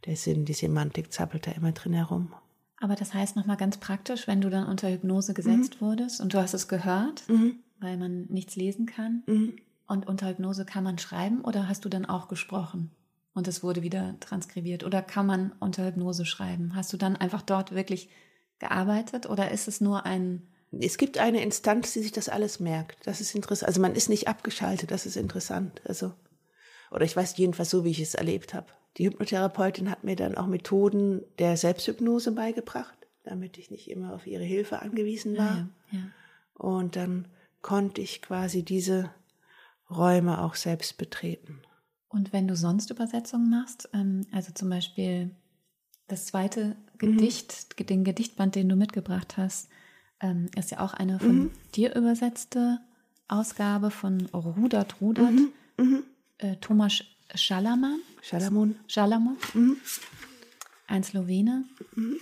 der Sinn, die Semantik zappelt da immer drin herum. Aber das heißt nochmal ganz praktisch, wenn du dann unter Hypnose gesetzt mhm. wurdest und du hast es gehört, mhm. weil man nichts lesen kann mhm. und unter Hypnose kann man schreiben oder hast du dann auch gesprochen und es wurde wieder transkribiert oder kann man unter Hypnose schreiben? Hast du dann einfach dort wirklich gearbeitet oder ist es nur ein es gibt eine Instanz, die sich das alles merkt. Das ist interessant. Also man ist nicht abgeschaltet, das ist interessant. Also, oder ich weiß jedenfalls so, wie ich es erlebt habe. Die Hypnotherapeutin hat mir dann auch Methoden der Selbsthypnose beigebracht, damit ich nicht immer auf ihre Hilfe angewiesen war. Ja, ja. Und dann konnte ich quasi diese Räume auch selbst betreten. Und wenn du sonst Übersetzungen machst, ähm, also zum Beispiel das zweite mhm. Gedicht, mhm. den Gedichtband, den du mitgebracht hast, ähm, ist ja auch eine von mhm. dir übersetzte Ausgabe von Rudert Rudert, mhm. mhm. Äh, Thomas Schalaman. Schalamon. Schalamon. Mhm. Ein Slowene. Mhm.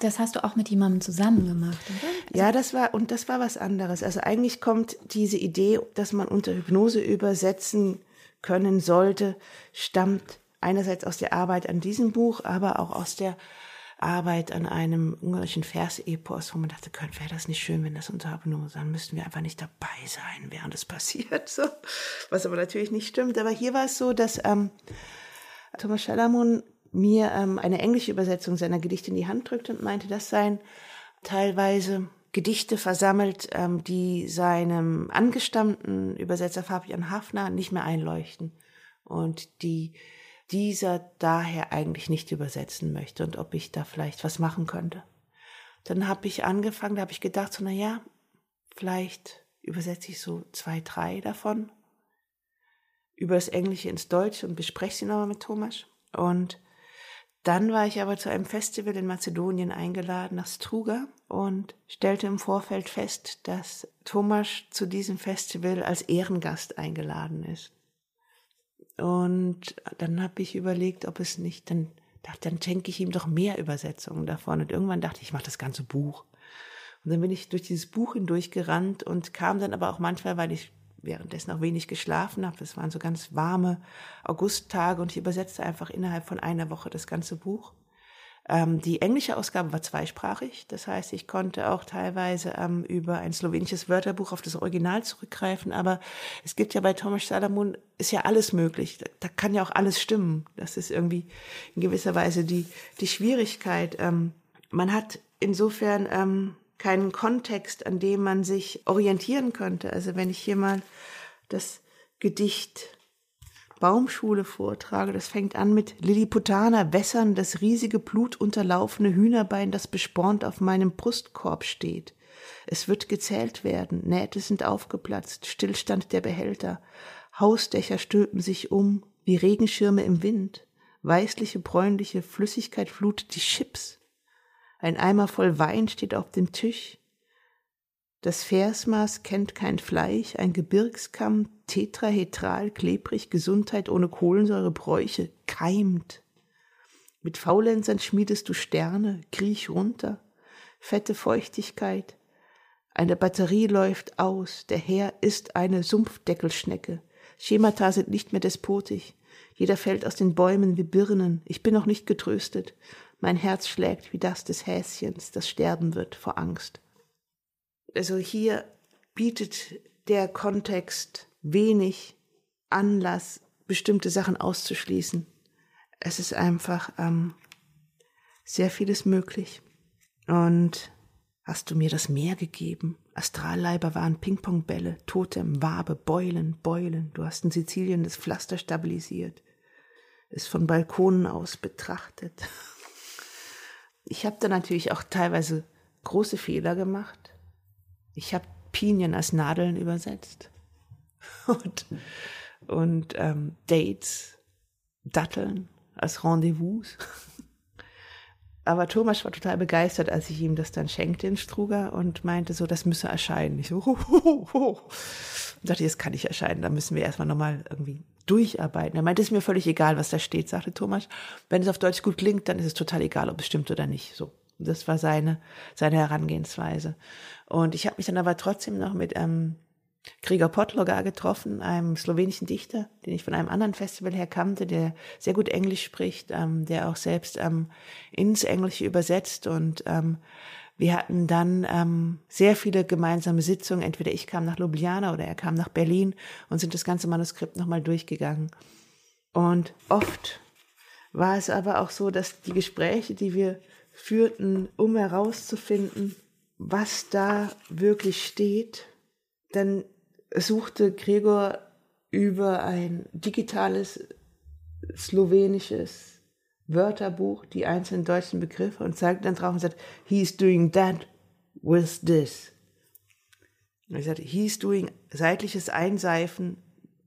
Das hast du auch mit jemandem zusammen gemacht, oder? Also ja, das war, und das war was anderes. Also eigentlich kommt diese Idee, dass man unter Hypnose übersetzen können sollte, stammt einerseits aus der Arbeit an diesem Buch, aber auch aus der Arbeit an einem ungarischen Versepos, wo man dachte, wäre das nicht schön, wenn das unter Hypnose, dann müssten wir einfach nicht dabei sein, während es passiert. So. Was aber natürlich nicht stimmt. Aber hier war es so, dass ähm, Thomas Schalamon mir ähm, eine englische Übersetzung seiner Gedichte in die Hand drückte und meinte, das seien teilweise Gedichte versammelt, ähm, die seinem angestammten Übersetzer Fabian Hafner nicht mehr einleuchten und die dieser daher eigentlich nicht übersetzen möchte und ob ich da vielleicht was machen könnte. Dann habe ich angefangen, da habe ich gedacht, so, na vielleicht übersetze ich so zwei, drei davon über das Englische ins Deutsche und bespreche sie nochmal mit Thomas. Und dann war ich aber zu einem Festival in Mazedonien eingeladen, nach Struga, und stellte im Vorfeld fest, dass Thomas zu diesem Festival als Ehrengast eingeladen ist. Und dann habe ich überlegt, ob es nicht, dann dachte, dann schenke ich ihm doch mehr Übersetzungen davon. Und irgendwann dachte ich, ich mache das ganze Buch. Und dann bin ich durch dieses Buch hindurch gerannt und kam dann aber auch manchmal, weil ich währenddessen auch wenig geschlafen habe. Das waren so ganz warme Augusttage und ich übersetzte einfach innerhalb von einer Woche das ganze Buch. Ähm, die englische Ausgabe war zweisprachig, das heißt, ich konnte auch teilweise ähm, über ein slowenisches Wörterbuch auf das Original zurückgreifen, aber es gibt ja bei Thomas Salomon ist ja alles möglich, da, da, kann ja auch alles stimmen. Das ist irgendwie in gewisser Weise die, die Schwierigkeit. Ähm, man hat insofern ähm, keinen Kontext, an dem man sich orientieren könnte. Also wenn ich hier mal das Gedicht Baumschule vortrage. Das fängt an mit Lilliputaner wässern das riesige blutunterlaufene Hühnerbein, das bespornt auf meinem Brustkorb steht. Es wird gezählt werden, Nähte sind aufgeplatzt, Stillstand der Behälter, Hausdächer stülpen sich um, wie Regenschirme im Wind, weißliche, bräunliche Flüssigkeit flutet die Chips. Ein Eimer voll Wein steht auf dem Tisch, das Versmaß kennt kein Fleisch, ein Gebirgskamm, tetrahedral, klebrig, Gesundheit ohne Kohlensäure, Bräuche, keimt. Mit Faulenzern schmiedest du Sterne, kriech runter, fette Feuchtigkeit. Eine Batterie läuft aus, der Herr ist eine Sumpfdeckelschnecke. Schemata sind nicht mehr despotisch. Jeder fällt aus den Bäumen wie Birnen. Ich bin noch nicht getröstet. Mein Herz schlägt wie das des Häschens, das sterben wird vor Angst. Also hier bietet der Kontext wenig Anlass, bestimmte Sachen auszuschließen. Es ist einfach ähm, sehr vieles möglich. Und hast du mir das Meer gegeben? Astralleiber waren Pingpongbälle, Totem, Wabe, Beulen, Beulen. Du hast in Sizilien das Pflaster stabilisiert, es von Balkonen aus betrachtet. Ich habe da natürlich auch teilweise große Fehler gemacht. Ich habe Pinien als Nadeln übersetzt und, und ähm, Dates, Datteln als Rendezvous. Aber Thomas war total begeistert, als ich ihm das dann schenkte in Struger und meinte so, das müsse erscheinen. Ich so, ho, ho, ho. Und dachte, das kann nicht erscheinen, da müssen wir erstmal nochmal irgendwie durcharbeiten. Er meinte, es ist mir völlig egal, was da steht, sagte Thomas. Wenn es auf Deutsch gut klingt, dann ist es total egal, ob es stimmt oder nicht. So. Das war seine, seine Herangehensweise. Und ich habe mich dann aber trotzdem noch mit ähm, Gregor Potlogar getroffen, einem slowenischen Dichter, den ich von einem anderen Festival her kannte, der sehr gut Englisch spricht, ähm, der auch selbst ähm, ins Englische übersetzt und ähm, wir hatten dann ähm, sehr viele gemeinsame Sitzungen. Entweder ich kam nach Ljubljana oder er kam nach Berlin und sind das ganze Manuskript nochmal durchgegangen. Und oft war es aber auch so, dass die Gespräche, die wir führten, um herauszufinden, was da wirklich steht, dann suchte Gregor über ein digitales slowenisches Wörterbuch die einzelnen deutschen Begriffe und zeigte dann drauf und sagt, he's doing that with this. Und ich sagte, he's doing seitliches Einseifen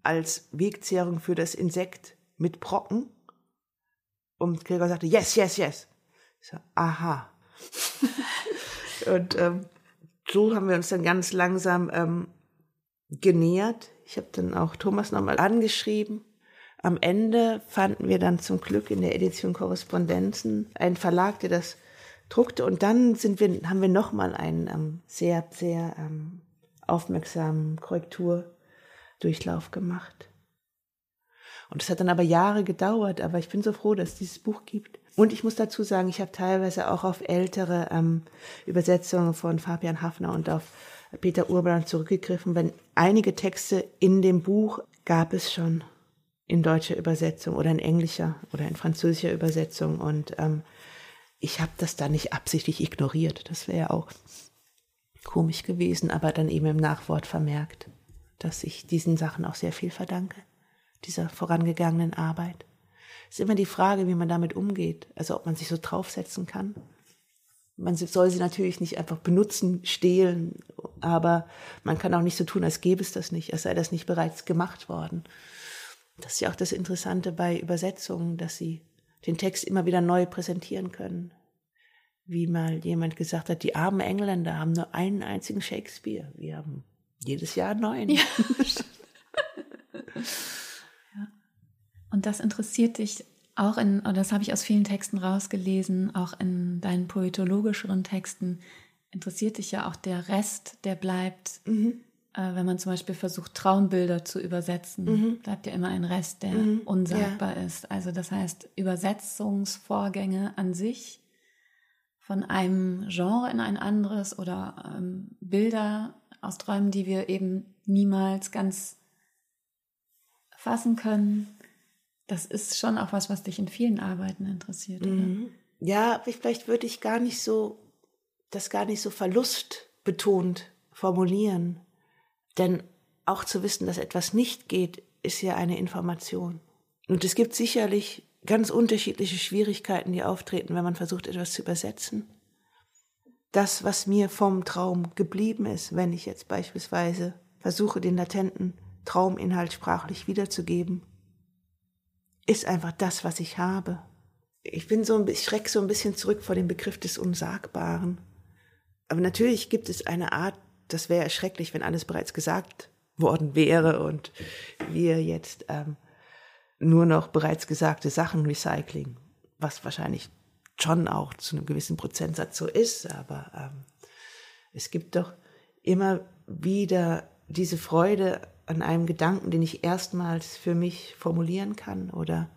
als Wegzehrung für das Insekt mit Brocken. Und Gregor sagte, yes, yes, yes. Ich so, aha. und ähm, so haben wir uns dann ganz langsam ähm, genähert. Ich habe dann auch Thomas nochmal angeschrieben. Am Ende fanden wir dann zum Glück in der Edition Korrespondenzen einen Verlag, der das druckte. Und dann sind wir, haben wir nochmal einen ähm, sehr, sehr ähm, aufmerksamen Korrekturdurchlauf gemacht. Und es hat dann aber Jahre gedauert, aber ich bin so froh, dass es dieses Buch gibt. Und ich muss dazu sagen, ich habe teilweise auch auf ältere ähm, Übersetzungen von Fabian Hafner und auf Peter Urban zurückgegriffen, wenn einige Texte in dem Buch gab es schon in deutscher Übersetzung oder in englischer oder in französischer Übersetzung. Und ähm, ich habe das da nicht absichtlich ignoriert. Das wäre ja auch komisch gewesen, aber dann eben im Nachwort vermerkt, dass ich diesen Sachen auch sehr viel verdanke, dieser vorangegangenen Arbeit ist immer die Frage, wie man damit umgeht. Also ob man sich so draufsetzen kann. Man soll sie natürlich nicht einfach benutzen, stehlen, aber man kann auch nicht so tun, als gäbe es das nicht, als sei das nicht bereits gemacht worden. Das ist ja auch das Interessante bei Übersetzungen, dass sie den Text immer wieder neu präsentieren können. Wie mal jemand gesagt hat, die armen Engländer haben nur einen einzigen Shakespeare. Wir haben jedes Jahr neun. Ja. Und das interessiert dich auch in, und das habe ich aus vielen Texten rausgelesen, auch in deinen poetologischeren Texten, interessiert dich ja auch der Rest, der bleibt. Mhm. Äh, wenn man zum Beispiel versucht, Traumbilder zu übersetzen, mhm. bleibt ja immer ein Rest, der mhm. unsagbar ja. ist. Also das heißt, Übersetzungsvorgänge an sich von einem Genre in ein anderes oder ähm, Bilder aus Träumen, die wir eben niemals ganz fassen können, das ist schon auch was, was dich in vielen Arbeiten interessiert, mhm. Ja, vielleicht würde ich gar nicht so, das gar nicht so verlustbetont formulieren. Denn auch zu wissen, dass etwas nicht geht, ist ja eine Information. Und es gibt sicherlich ganz unterschiedliche Schwierigkeiten, die auftreten, wenn man versucht, etwas zu übersetzen. Das, was mir vom Traum geblieben ist, wenn ich jetzt beispielsweise versuche, den latenten Trauminhalt sprachlich wiederzugeben, ist einfach das, was ich habe. Ich bin so, ich schreck so ein bisschen zurück vor dem Begriff des Unsagbaren. Aber natürlich gibt es eine Art, das wäre schrecklich, wenn alles bereits gesagt worden wäre und wir jetzt ähm, nur noch bereits gesagte Sachen recycling, was wahrscheinlich schon auch zu einem gewissen Prozentsatz so ist, aber ähm, es gibt doch immer wieder diese Freude an einem Gedanken, den ich erstmals für mich formulieren kann oder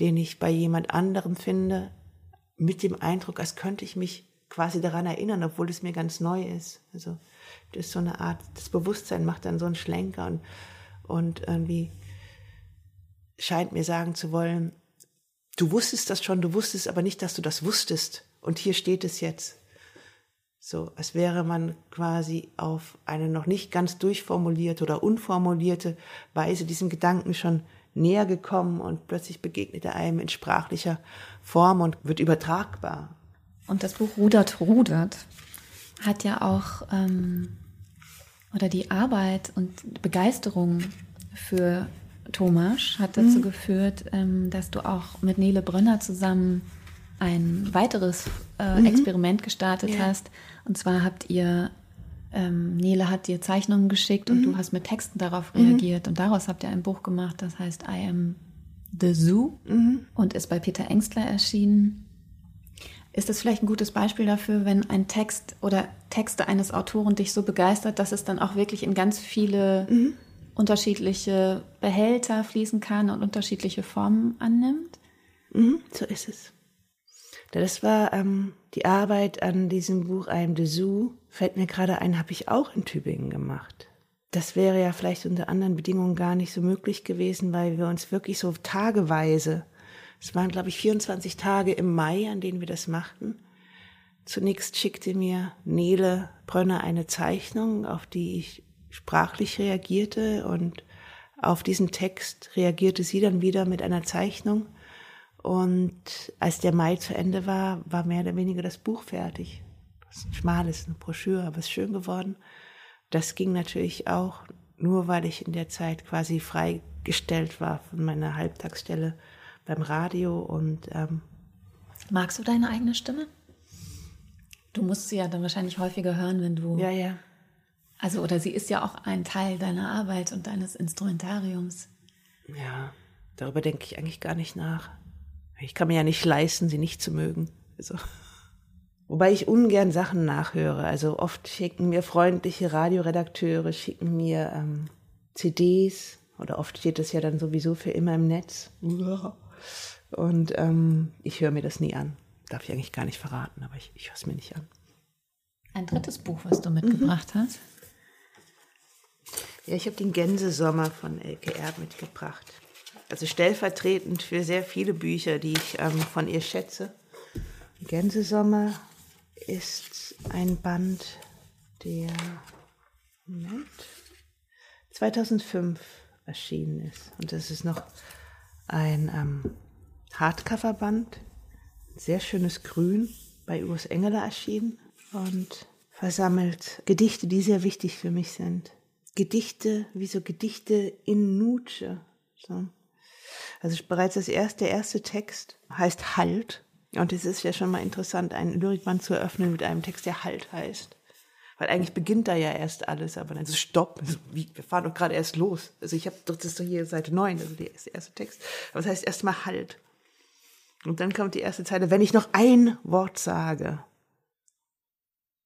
den ich bei jemand anderem finde, mit dem Eindruck, als könnte ich mich quasi daran erinnern, obwohl es mir ganz neu ist. Also das ist so eine Art, das Bewusstsein macht dann so einen Schlenker und, und irgendwie scheint mir sagen zu wollen, du wusstest das schon, du wusstest aber nicht, dass du das wusstest. Und hier steht es jetzt. So, als wäre man quasi auf eine noch nicht ganz durchformulierte oder unformulierte Weise diesem Gedanken schon näher gekommen und plötzlich begegnet er einem in sprachlicher Form und wird übertragbar. Und das Buch Rudert Rudert hat ja auch, ähm, oder die Arbeit und Begeisterung für Thomas hat dazu mhm. geführt, ähm, dass du auch mit Nele Brönner zusammen ein weiteres äh, mhm. Experiment gestartet ja. hast. Und zwar habt ihr, ähm, Nele hat dir Zeichnungen geschickt mhm. und du hast mit Texten darauf mhm. reagiert. Und daraus habt ihr ein Buch gemacht, das heißt I Am the Zoo mhm. und ist bei Peter Engstler erschienen. Ist das vielleicht ein gutes Beispiel dafür, wenn ein Text oder Texte eines Autoren dich so begeistert, dass es dann auch wirklich in ganz viele mhm. unterschiedliche Behälter fließen kann und unterschiedliche Formen annimmt? Mhm, so ist es. Das war ähm, die Arbeit an diesem Buch the Zoo, fällt mir gerade ein, habe ich auch in Tübingen gemacht. Das wäre ja vielleicht unter anderen Bedingungen gar nicht so möglich gewesen, weil wir uns wirklich so tageweise es waren, glaube ich, 24 Tage im Mai, an denen wir das machten. Zunächst schickte mir Nele Brönner eine Zeichnung, auf die ich sprachlich reagierte und auf diesen Text reagierte sie dann wieder mit einer Zeichnung. Und als der Mai zu Ende war, war mehr oder weniger das Buch fertig. Das ist ein schmales, eine Broschüre, aber es ist schön geworden. Das ging natürlich auch nur, weil ich in der Zeit quasi freigestellt war von meiner Halbtagsstelle beim Radio und ähm, magst du deine eigene Stimme? Du musst sie ja dann wahrscheinlich häufiger hören, wenn du. Ja, ja. Also, oder sie ist ja auch ein Teil deiner Arbeit und deines Instrumentariums. Ja, darüber denke ich eigentlich gar nicht nach. Ich kann mir ja nicht leisten, sie nicht zu mögen. Also. Wobei ich ungern Sachen nachhöre. Also oft schicken mir freundliche Radioredakteure, schicken mir ähm, CDs oder oft steht das ja dann sowieso für immer im Netz. Und ähm, ich höre mir das nie an. Darf ich eigentlich gar nicht verraten, aber ich, ich höre es mir nicht an. Ein drittes Buch, was du mitgebracht mhm. hast? Ja, ich habe den Gänsesommer von Elke Erb mitgebracht. Also stellvertretend für sehr viele Bücher, die ich ähm, von ihr schätze. Gänsesommer ist ein Band, der Moment, 2005 erschienen ist. Und das ist noch ein ähm, Hardcover-Band, sehr schönes Grün, bei Urs Engeler erschienen und versammelt Gedichte, die sehr wichtig für mich sind. Gedichte, wie so Gedichte in Nutsche. So. Also bereits das erste, der erste Text heißt Halt. Und es ist ja schon mal interessant, einen Lyrikband zu eröffnen mit einem Text, der Halt heißt. Weil eigentlich beginnt da ja erst alles, aber dann so Stopp, also wie, wir fahren doch gerade erst los. Also ich habe das ist doch hier Seite 9, also der erste Text. Aber das heißt erstmal Halt. Und dann kommt die erste Zeile, wenn ich noch ein Wort sage.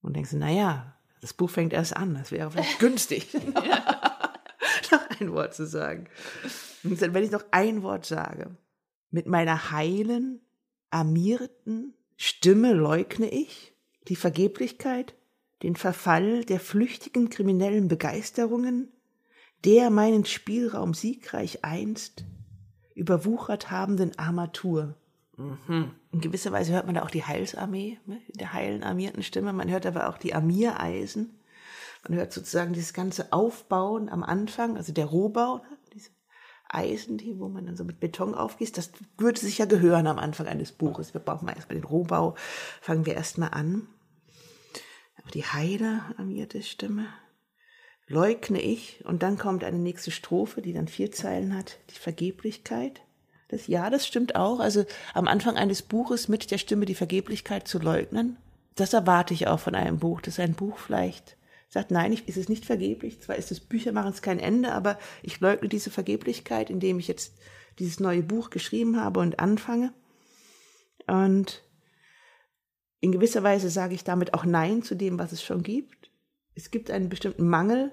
Und denkst du, naja, das Buch fängt erst an, das wäre vielleicht günstig, noch ein Wort zu sagen. Und wenn ich noch ein Wort sage, mit meiner heilen, armierten Stimme leugne ich die Vergeblichkeit, den Verfall der flüchtigen kriminellen Begeisterungen, der meinen Spielraum siegreich einst überwuchert habenden Armatur. Mhm. In gewisser Weise hört man da auch die Heilsarmee, ne, der heilen armierten Stimme. Man hört aber auch die Armiereisen. Man hört sozusagen dieses ganze Aufbauen am Anfang, also der Rohbau, ne, diese Eisen, die, wo man dann so mit Beton aufgießt. Das würde sich ja gehören am Anfang eines Buches. Wir brauchen mal erstmal den Rohbau. Fangen wir erstmal an die heile armierte Stimme, leugne ich und dann kommt eine nächste Strophe, die dann vier Zeilen hat, die Vergeblichkeit. Das, ja, das stimmt auch. Also am Anfang eines Buches mit der Stimme die Vergeblichkeit zu leugnen, das erwarte ich auch von einem Buch, dass ein Buch vielleicht sagt, nein, ich, ist es nicht vergeblich. Zwar ist das Büchermachens kein Ende, aber ich leugne diese Vergeblichkeit, indem ich jetzt dieses neue Buch geschrieben habe und anfange. Und in gewisser Weise sage ich damit auch Nein zu dem, was es schon gibt. Es gibt einen bestimmten Mangel,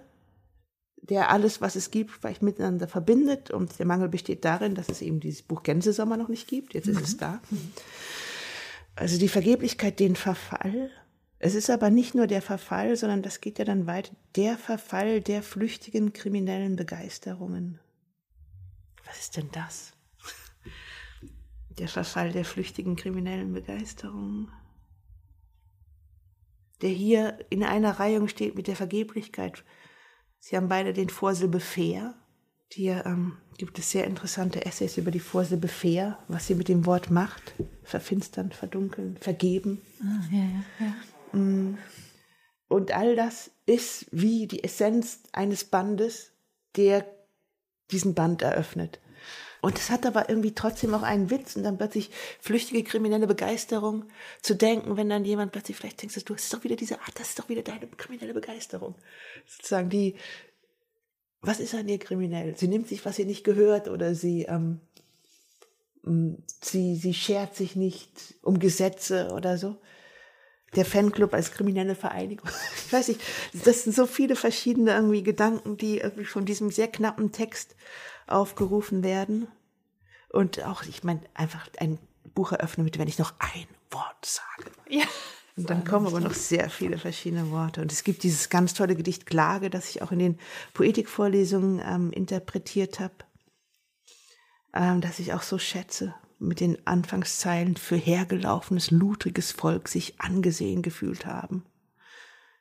der alles, was es gibt, vielleicht miteinander verbindet. Und der Mangel besteht darin, dass es eben dieses Buch Gänsesommer noch nicht gibt. Jetzt ist mhm. es da. Also die Vergeblichkeit, den Verfall. Es ist aber nicht nur der Verfall, sondern das geht ja dann weiter. Der Verfall der flüchtigen kriminellen Begeisterungen. Was ist denn das? Der Verfall der flüchtigen kriminellen Begeisterungen der hier in einer Reihung steht mit der Vergeblichkeit. Sie haben beide den Vorsilbe fair. Hier ähm, gibt es sehr interessante Essays über die Vorsilbe fair, was sie mit dem Wort macht. Verfinstern, verdunkeln, vergeben. Ah, ja, ja, ja. Mm. Und all das ist wie die Essenz eines Bandes, der diesen Band eröffnet. Und es hat aber irgendwie trotzdem auch einen Witz und dann plötzlich flüchtige kriminelle Begeisterung zu denken, wenn dann jemand plötzlich vielleicht denkt, du, das ist doch wieder diese Art, das ist doch wieder deine kriminelle Begeisterung. Sozusagen die, was ist an ihr kriminell? Sie nimmt sich, was ihr nicht gehört oder sie, ähm, mm, sie, sie schert sich nicht um Gesetze oder so. Der Fanclub als kriminelle Vereinigung. Ich weiß nicht, das sind so viele verschiedene irgendwie Gedanken, die irgendwie von diesem sehr knappen Text aufgerufen werden. Und auch, ich meine, einfach ein Buch eröffnen mit, wenn ich noch ein Wort sage. Ja. Und dann kommen aber noch sehr viele verschiedene Worte. Und es gibt dieses ganz tolle Gedicht Klage, das ich auch in den Poetikvorlesungen ähm, interpretiert habe, ähm, das ich auch so schätze, mit den Anfangszeilen für hergelaufenes, ludriges Volk sich angesehen gefühlt haben,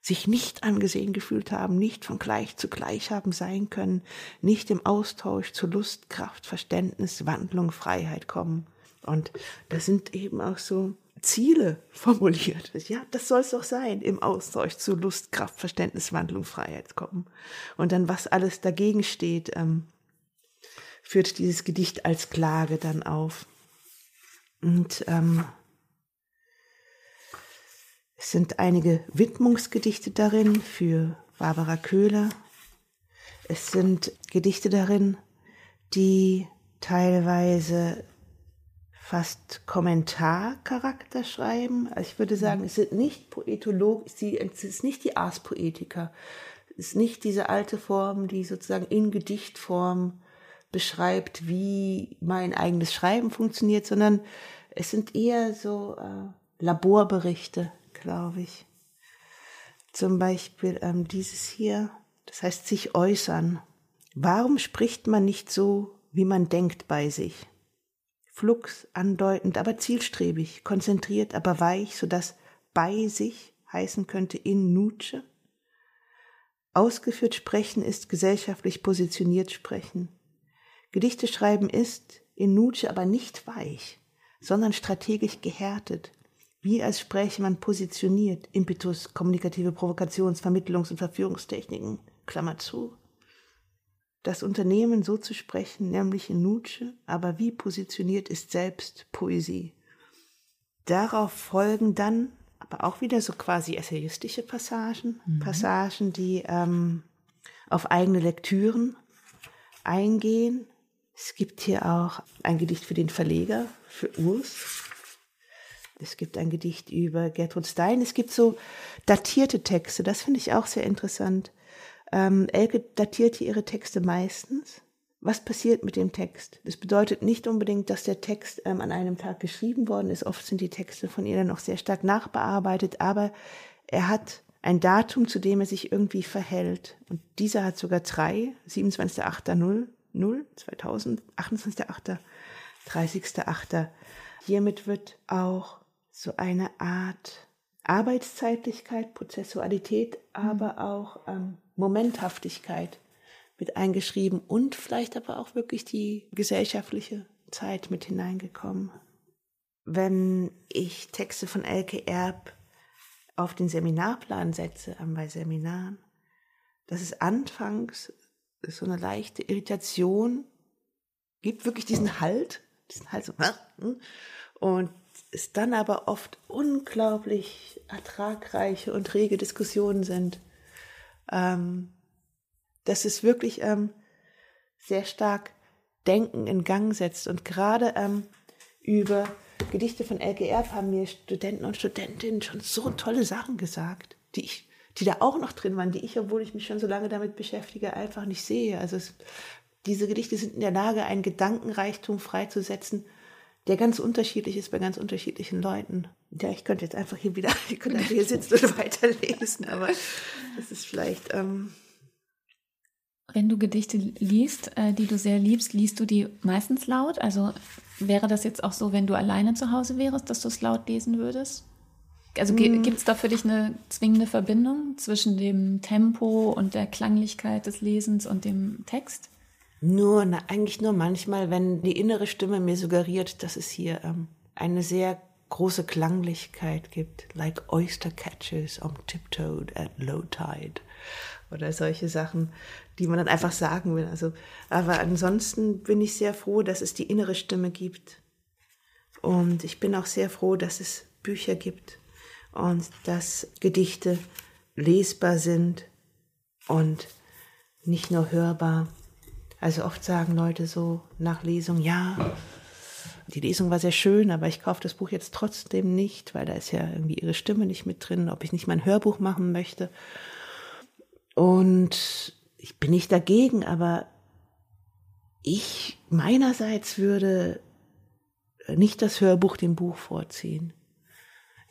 sich nicht angesehen gefühlt haben, nicht von gleich zu gleich haben sein können, nicht im Austausch zu Lust, Kraft, Verständnis, Wandlung, Freiheit kommen. Und das sind eben auch so Ziele formuliert. Ja, das soll es doch sein, im Austausch zu Lust, Kraft, Verständnis, Wandlung, Freiheit kommen. Und dann, was alles dagegen steht, ähm, führt dieses Gedicht als Klage dann auf. Und ähm, es sind einige Widmungsgedichte darin für Barbara Köhler. Es sind Gedichte darin, die teilweise fast Kommentarcharakter schreiben. Also ich würde sagen, es sind nicht Poetolog, es ist nicht die Ars Poetica. Es ist nicht diese alte Form, die sozusagen in Gedichtform beschreibt, wie mein eigenes Schreiben funktioniert, sondern es sind eher so äh, Laborberichte, glaube ich. Zum Beispiel ähm, dieses hier, das heißt sich äußern. Warum spricht man nicht so, wie man denkt bei sich? Flux, andeutend, aber zielstrebig, konzentriert, aber weich, so dass bei sich heißen könnte in Nutsche. Ausgeführt sprechen ist gesellschaftlich positioniert sprechen. Gedichte schreiben ist in Nutsche aber nicht weich, sondern strategisch gehärtet, wie als spräche man positioniert, Impetus, kommunikative Provokations-, Vermittlungs- und Verführungstechniken, Klammer zu das Unternehmen so zu sprechen, nämlich in Nutsche, aber wie positioniert ist selbst Poesie. Darauf folgen dann aber auch wieder so quasi essayistische Passagen, mhm. Passagen, die ähm, auf eigene Lektüren eingehen. Es gibt hier auch ein Gedicht für den Verleger, für Urs. Es gibt ein Gedicht über Gertrud Stein. Es gibt so datierte Texte, das finde ich auch sehr interessant. Ähm, Elke datierte ihre Texte meistens. Was passiert mit dem Text? Das bedeutet nicht unbedingt, dass der Text ähm, an einem Tag geschrieben worden ist. Oft sind die Texte von ihr dann noch sehr stark nachbearbeitet, aber er hat ein Datum, zu dem er sich irgendwie verhält. Und dieser hat sogar drei, 27.8.0, 0, 2000, 28.8., 30.8. Hiermit wird auch so eine Art Arbeitszeitlichkeit, Prozessualität, aber mhm. auch ähm, Momenthaftigkeit mit eingeschrieben und vielleicht aber auch wirklich die gesellschaftliche Zeit mit hineingekommen. Wenn ich Texte von Elke Erb auf den Seminarplan setze, bei Seminaren, dass es anfangs so eine leichte Irritation gibt, wirklich diesen Halt, diesen Halt so, hm? und es dann aber oft unglaublich ertragreiche und rege Diskussionen sind, ähm, dass es wirklich ähm, sehr stark Denken in Gang setzt. Und gerade ähm, über Gedichte von LGR haben mir Studenten und Studentinnen schon so tolle Sachen gesagt, die ich, die da auch noch drin waren, die ich, obwohl ich mich schon so lange damit beschäftige, einfach nicht sehe. Also es, diese Gedichte sind in der Lage, einen Gedankenreichtum freizusetzen, der ganz unterschiedlich ist bei ganz unterschiedlichen Leuten. Ja, ich könnte jetzt einfach hier wieder, ich könnte hier sitzen und weiterlesen, aber das ist vielleicht. Ähm Wenn du Gedichte liest, äh, die du sehr liebst, liest du die meistens laut? Also wäre das jetzt auch so, wenn du alleine zu Hause wärst, dass du es laut lesen würdest? Also mm. gibt es da für dich eine zwingende Verbindung zwischen dem Tempo und der Klanglichkeit des Lesens und dem Text? Nur, na, eigentlich nur manchmal, wenn die innere Stimme mir suggeriert, dass es hier ähm, eine sehr große Klanglichkeit gibt, like oyster catches on tiptoed at low tide oder solche Sachen, die man dann einfach sagen will. Also, aber ansonsten bin ich sehr froh, dass es die innere Stimme gibt. Und ich bin auch sehr froh, dass es Bücher gibt und dass Gedichte lesbar sind und nicht nur hörbar. Also oft sagen Leute so nach Lesung, ja, die Lesung war sehr schön, aber ich kaufe das Buch jetzt trotzdem nicht, weil da ist ja irgendwie ihre Stimme nicht mit drin, ob ich nicht mein Hörbuch machen möchte. Und ich bin nicht dagegen, aber ich meinerseits würde nicht das Hörbuch dem Buch vorziehen.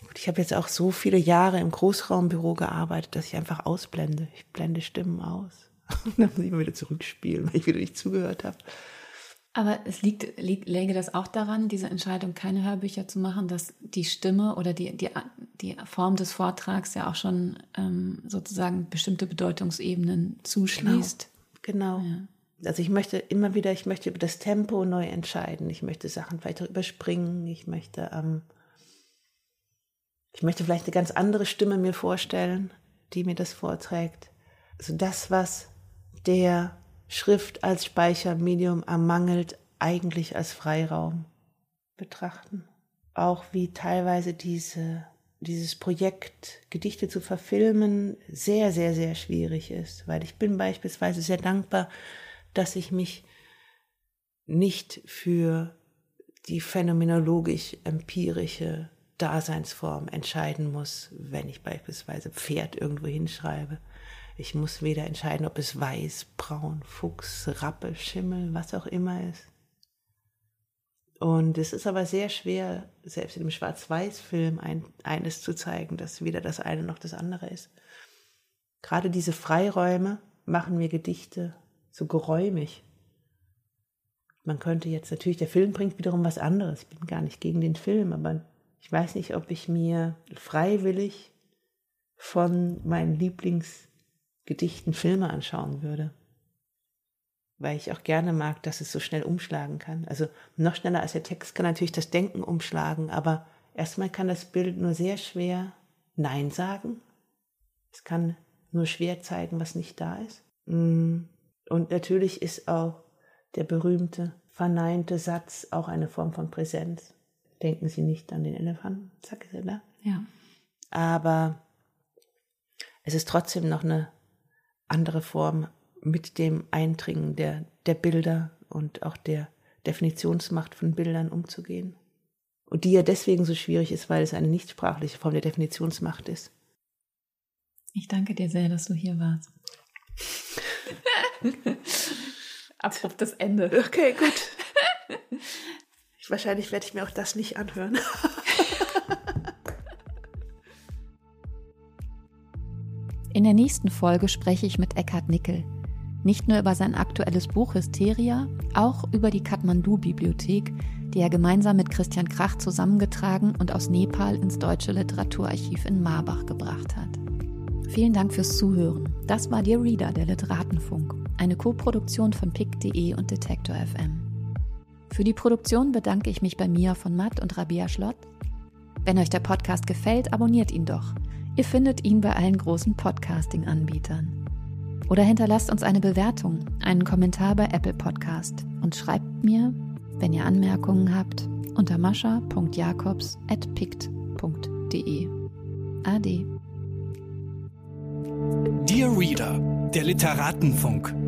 Gut, ich habe jetzt auch so viele Jahre im Großraumbüro gearbeitet, dass ich einfach ausblende. Ich blende Stimmen aus. Und dann muss ich immer wieder zurückspielen, weil ich wieder nicht zugehört habe. Aber es liegt, liegt, läge das auch daran, diese Entscheidung, keine Hörbücher zu machen, dass die Stimme oder die, die, die Form des Vortrags ja auch schon ähm, sozusagen bestimmte Bedeutungsebenen zuschließt. Genau. genau. Ja. Also ich möchte immer wieder, ich möchte über das Tempo neu entscheiden. Ich möchte Sachen weiter überspringen. Ich möchte, ähm, ich möchte vielleicht eine ganz andere Stimme mir vorstellen, die mir das vorträgt. Also das, was der Schrift als Speichermedium ermangelt, eigentlich als Freiraum betrachten. Auch wie teilweise diese, dieses Projekt, Gedichte zu verfilmen, sehr, sehr, sehr schwierig ist, weil ich bin beispielsweise sehr dankbar, dass ich mich nicht für die phänomenologisch-empirische Daseinsform entscheiden muss, wenn ich beispielsweise Pferd irgendwo hinschreibe, ich muss weder entscheiden, ob es weiß, braun, Fuchs, Rappe, Schimmel, was auch immer ist. Und es ist aber sehr schwer, selbst in einem Schwarz-Weiß-Film ein, eines zu zeigen, dass weder das eine noch das andere ist. Gerade diese Freiräume machen mir Gedichte so geräumig. Man könnte jetzt natürlich, der Film bringt wiederum was anderes. Ich bin gar nicht gegen den Film, aber ich weiß nicht, ob ich mir freiwillig von meinen Lieblings Gedichten Filme anschauen würde. Weil ich auch gerne mag, dass es so schnell umschlagen kann. Also noch schneller als der Text kann natürlich das Denken umschlagen, aber erstmal kann das Bild nur sehr schwer Nein sagen. Es kann nur schwer zeigen, was nicht da ist. Mm. Und natürlich ist auch der berühmte, verneinte Satz auch eine Form von Präsenz. Denken Sie nicht an den Elefanten, zack ist er da. Ja. Aber es ist trotzdem noch eine andere Form mit dem Eindringen der, der Bilder und auch der Definitionsmacht von Bildern umzugehen. Und die ja deswegen so schwierig ist, weil es eine nichtsprachliche Form der Definitionsmacht ist. Ich danke dir sehr, dass du hier warst. Abruptes Ende. Okay, gut. Ich, wahrscheinlich werde ich mir auch das nicht anhören. In der nächsten Folge spreche ich mit Eckhard Nickel. Nicht nur über sein aktuelles Buch Hysteria, auch über die Kathmandu-Bibliothek, die er gemeinsam mit Christian Krach zusammengetragen und aus Nepal ins Deutsche Literaturarchiv in Marbach gebracht hat. Vielen Dank fürs Zuhören. Das war Dear Reader, der Literatenfunk, eine Co-Produktion von pick.de und Detektor FM. Für die Produktion bedanke ich mich bei Mia von Matt und Rabia Schlott. Wenn euch der Podcast gefällt, abonniert ihn doch – Ihr findet ihn bei allen großen Podcasting-Anbietern. Oder hinterlasst uns eine Bewertung, einen Kommentar bei Apple Podcast und schreibt mir, wenn ihr Anmerkungen habt, unter mascha.jakobs.pict.de. Ade. Dear Reader, der Literatenfunk.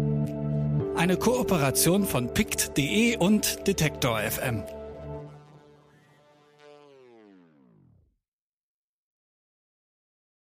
Eine Kooperation von pict.de und Detektor FM.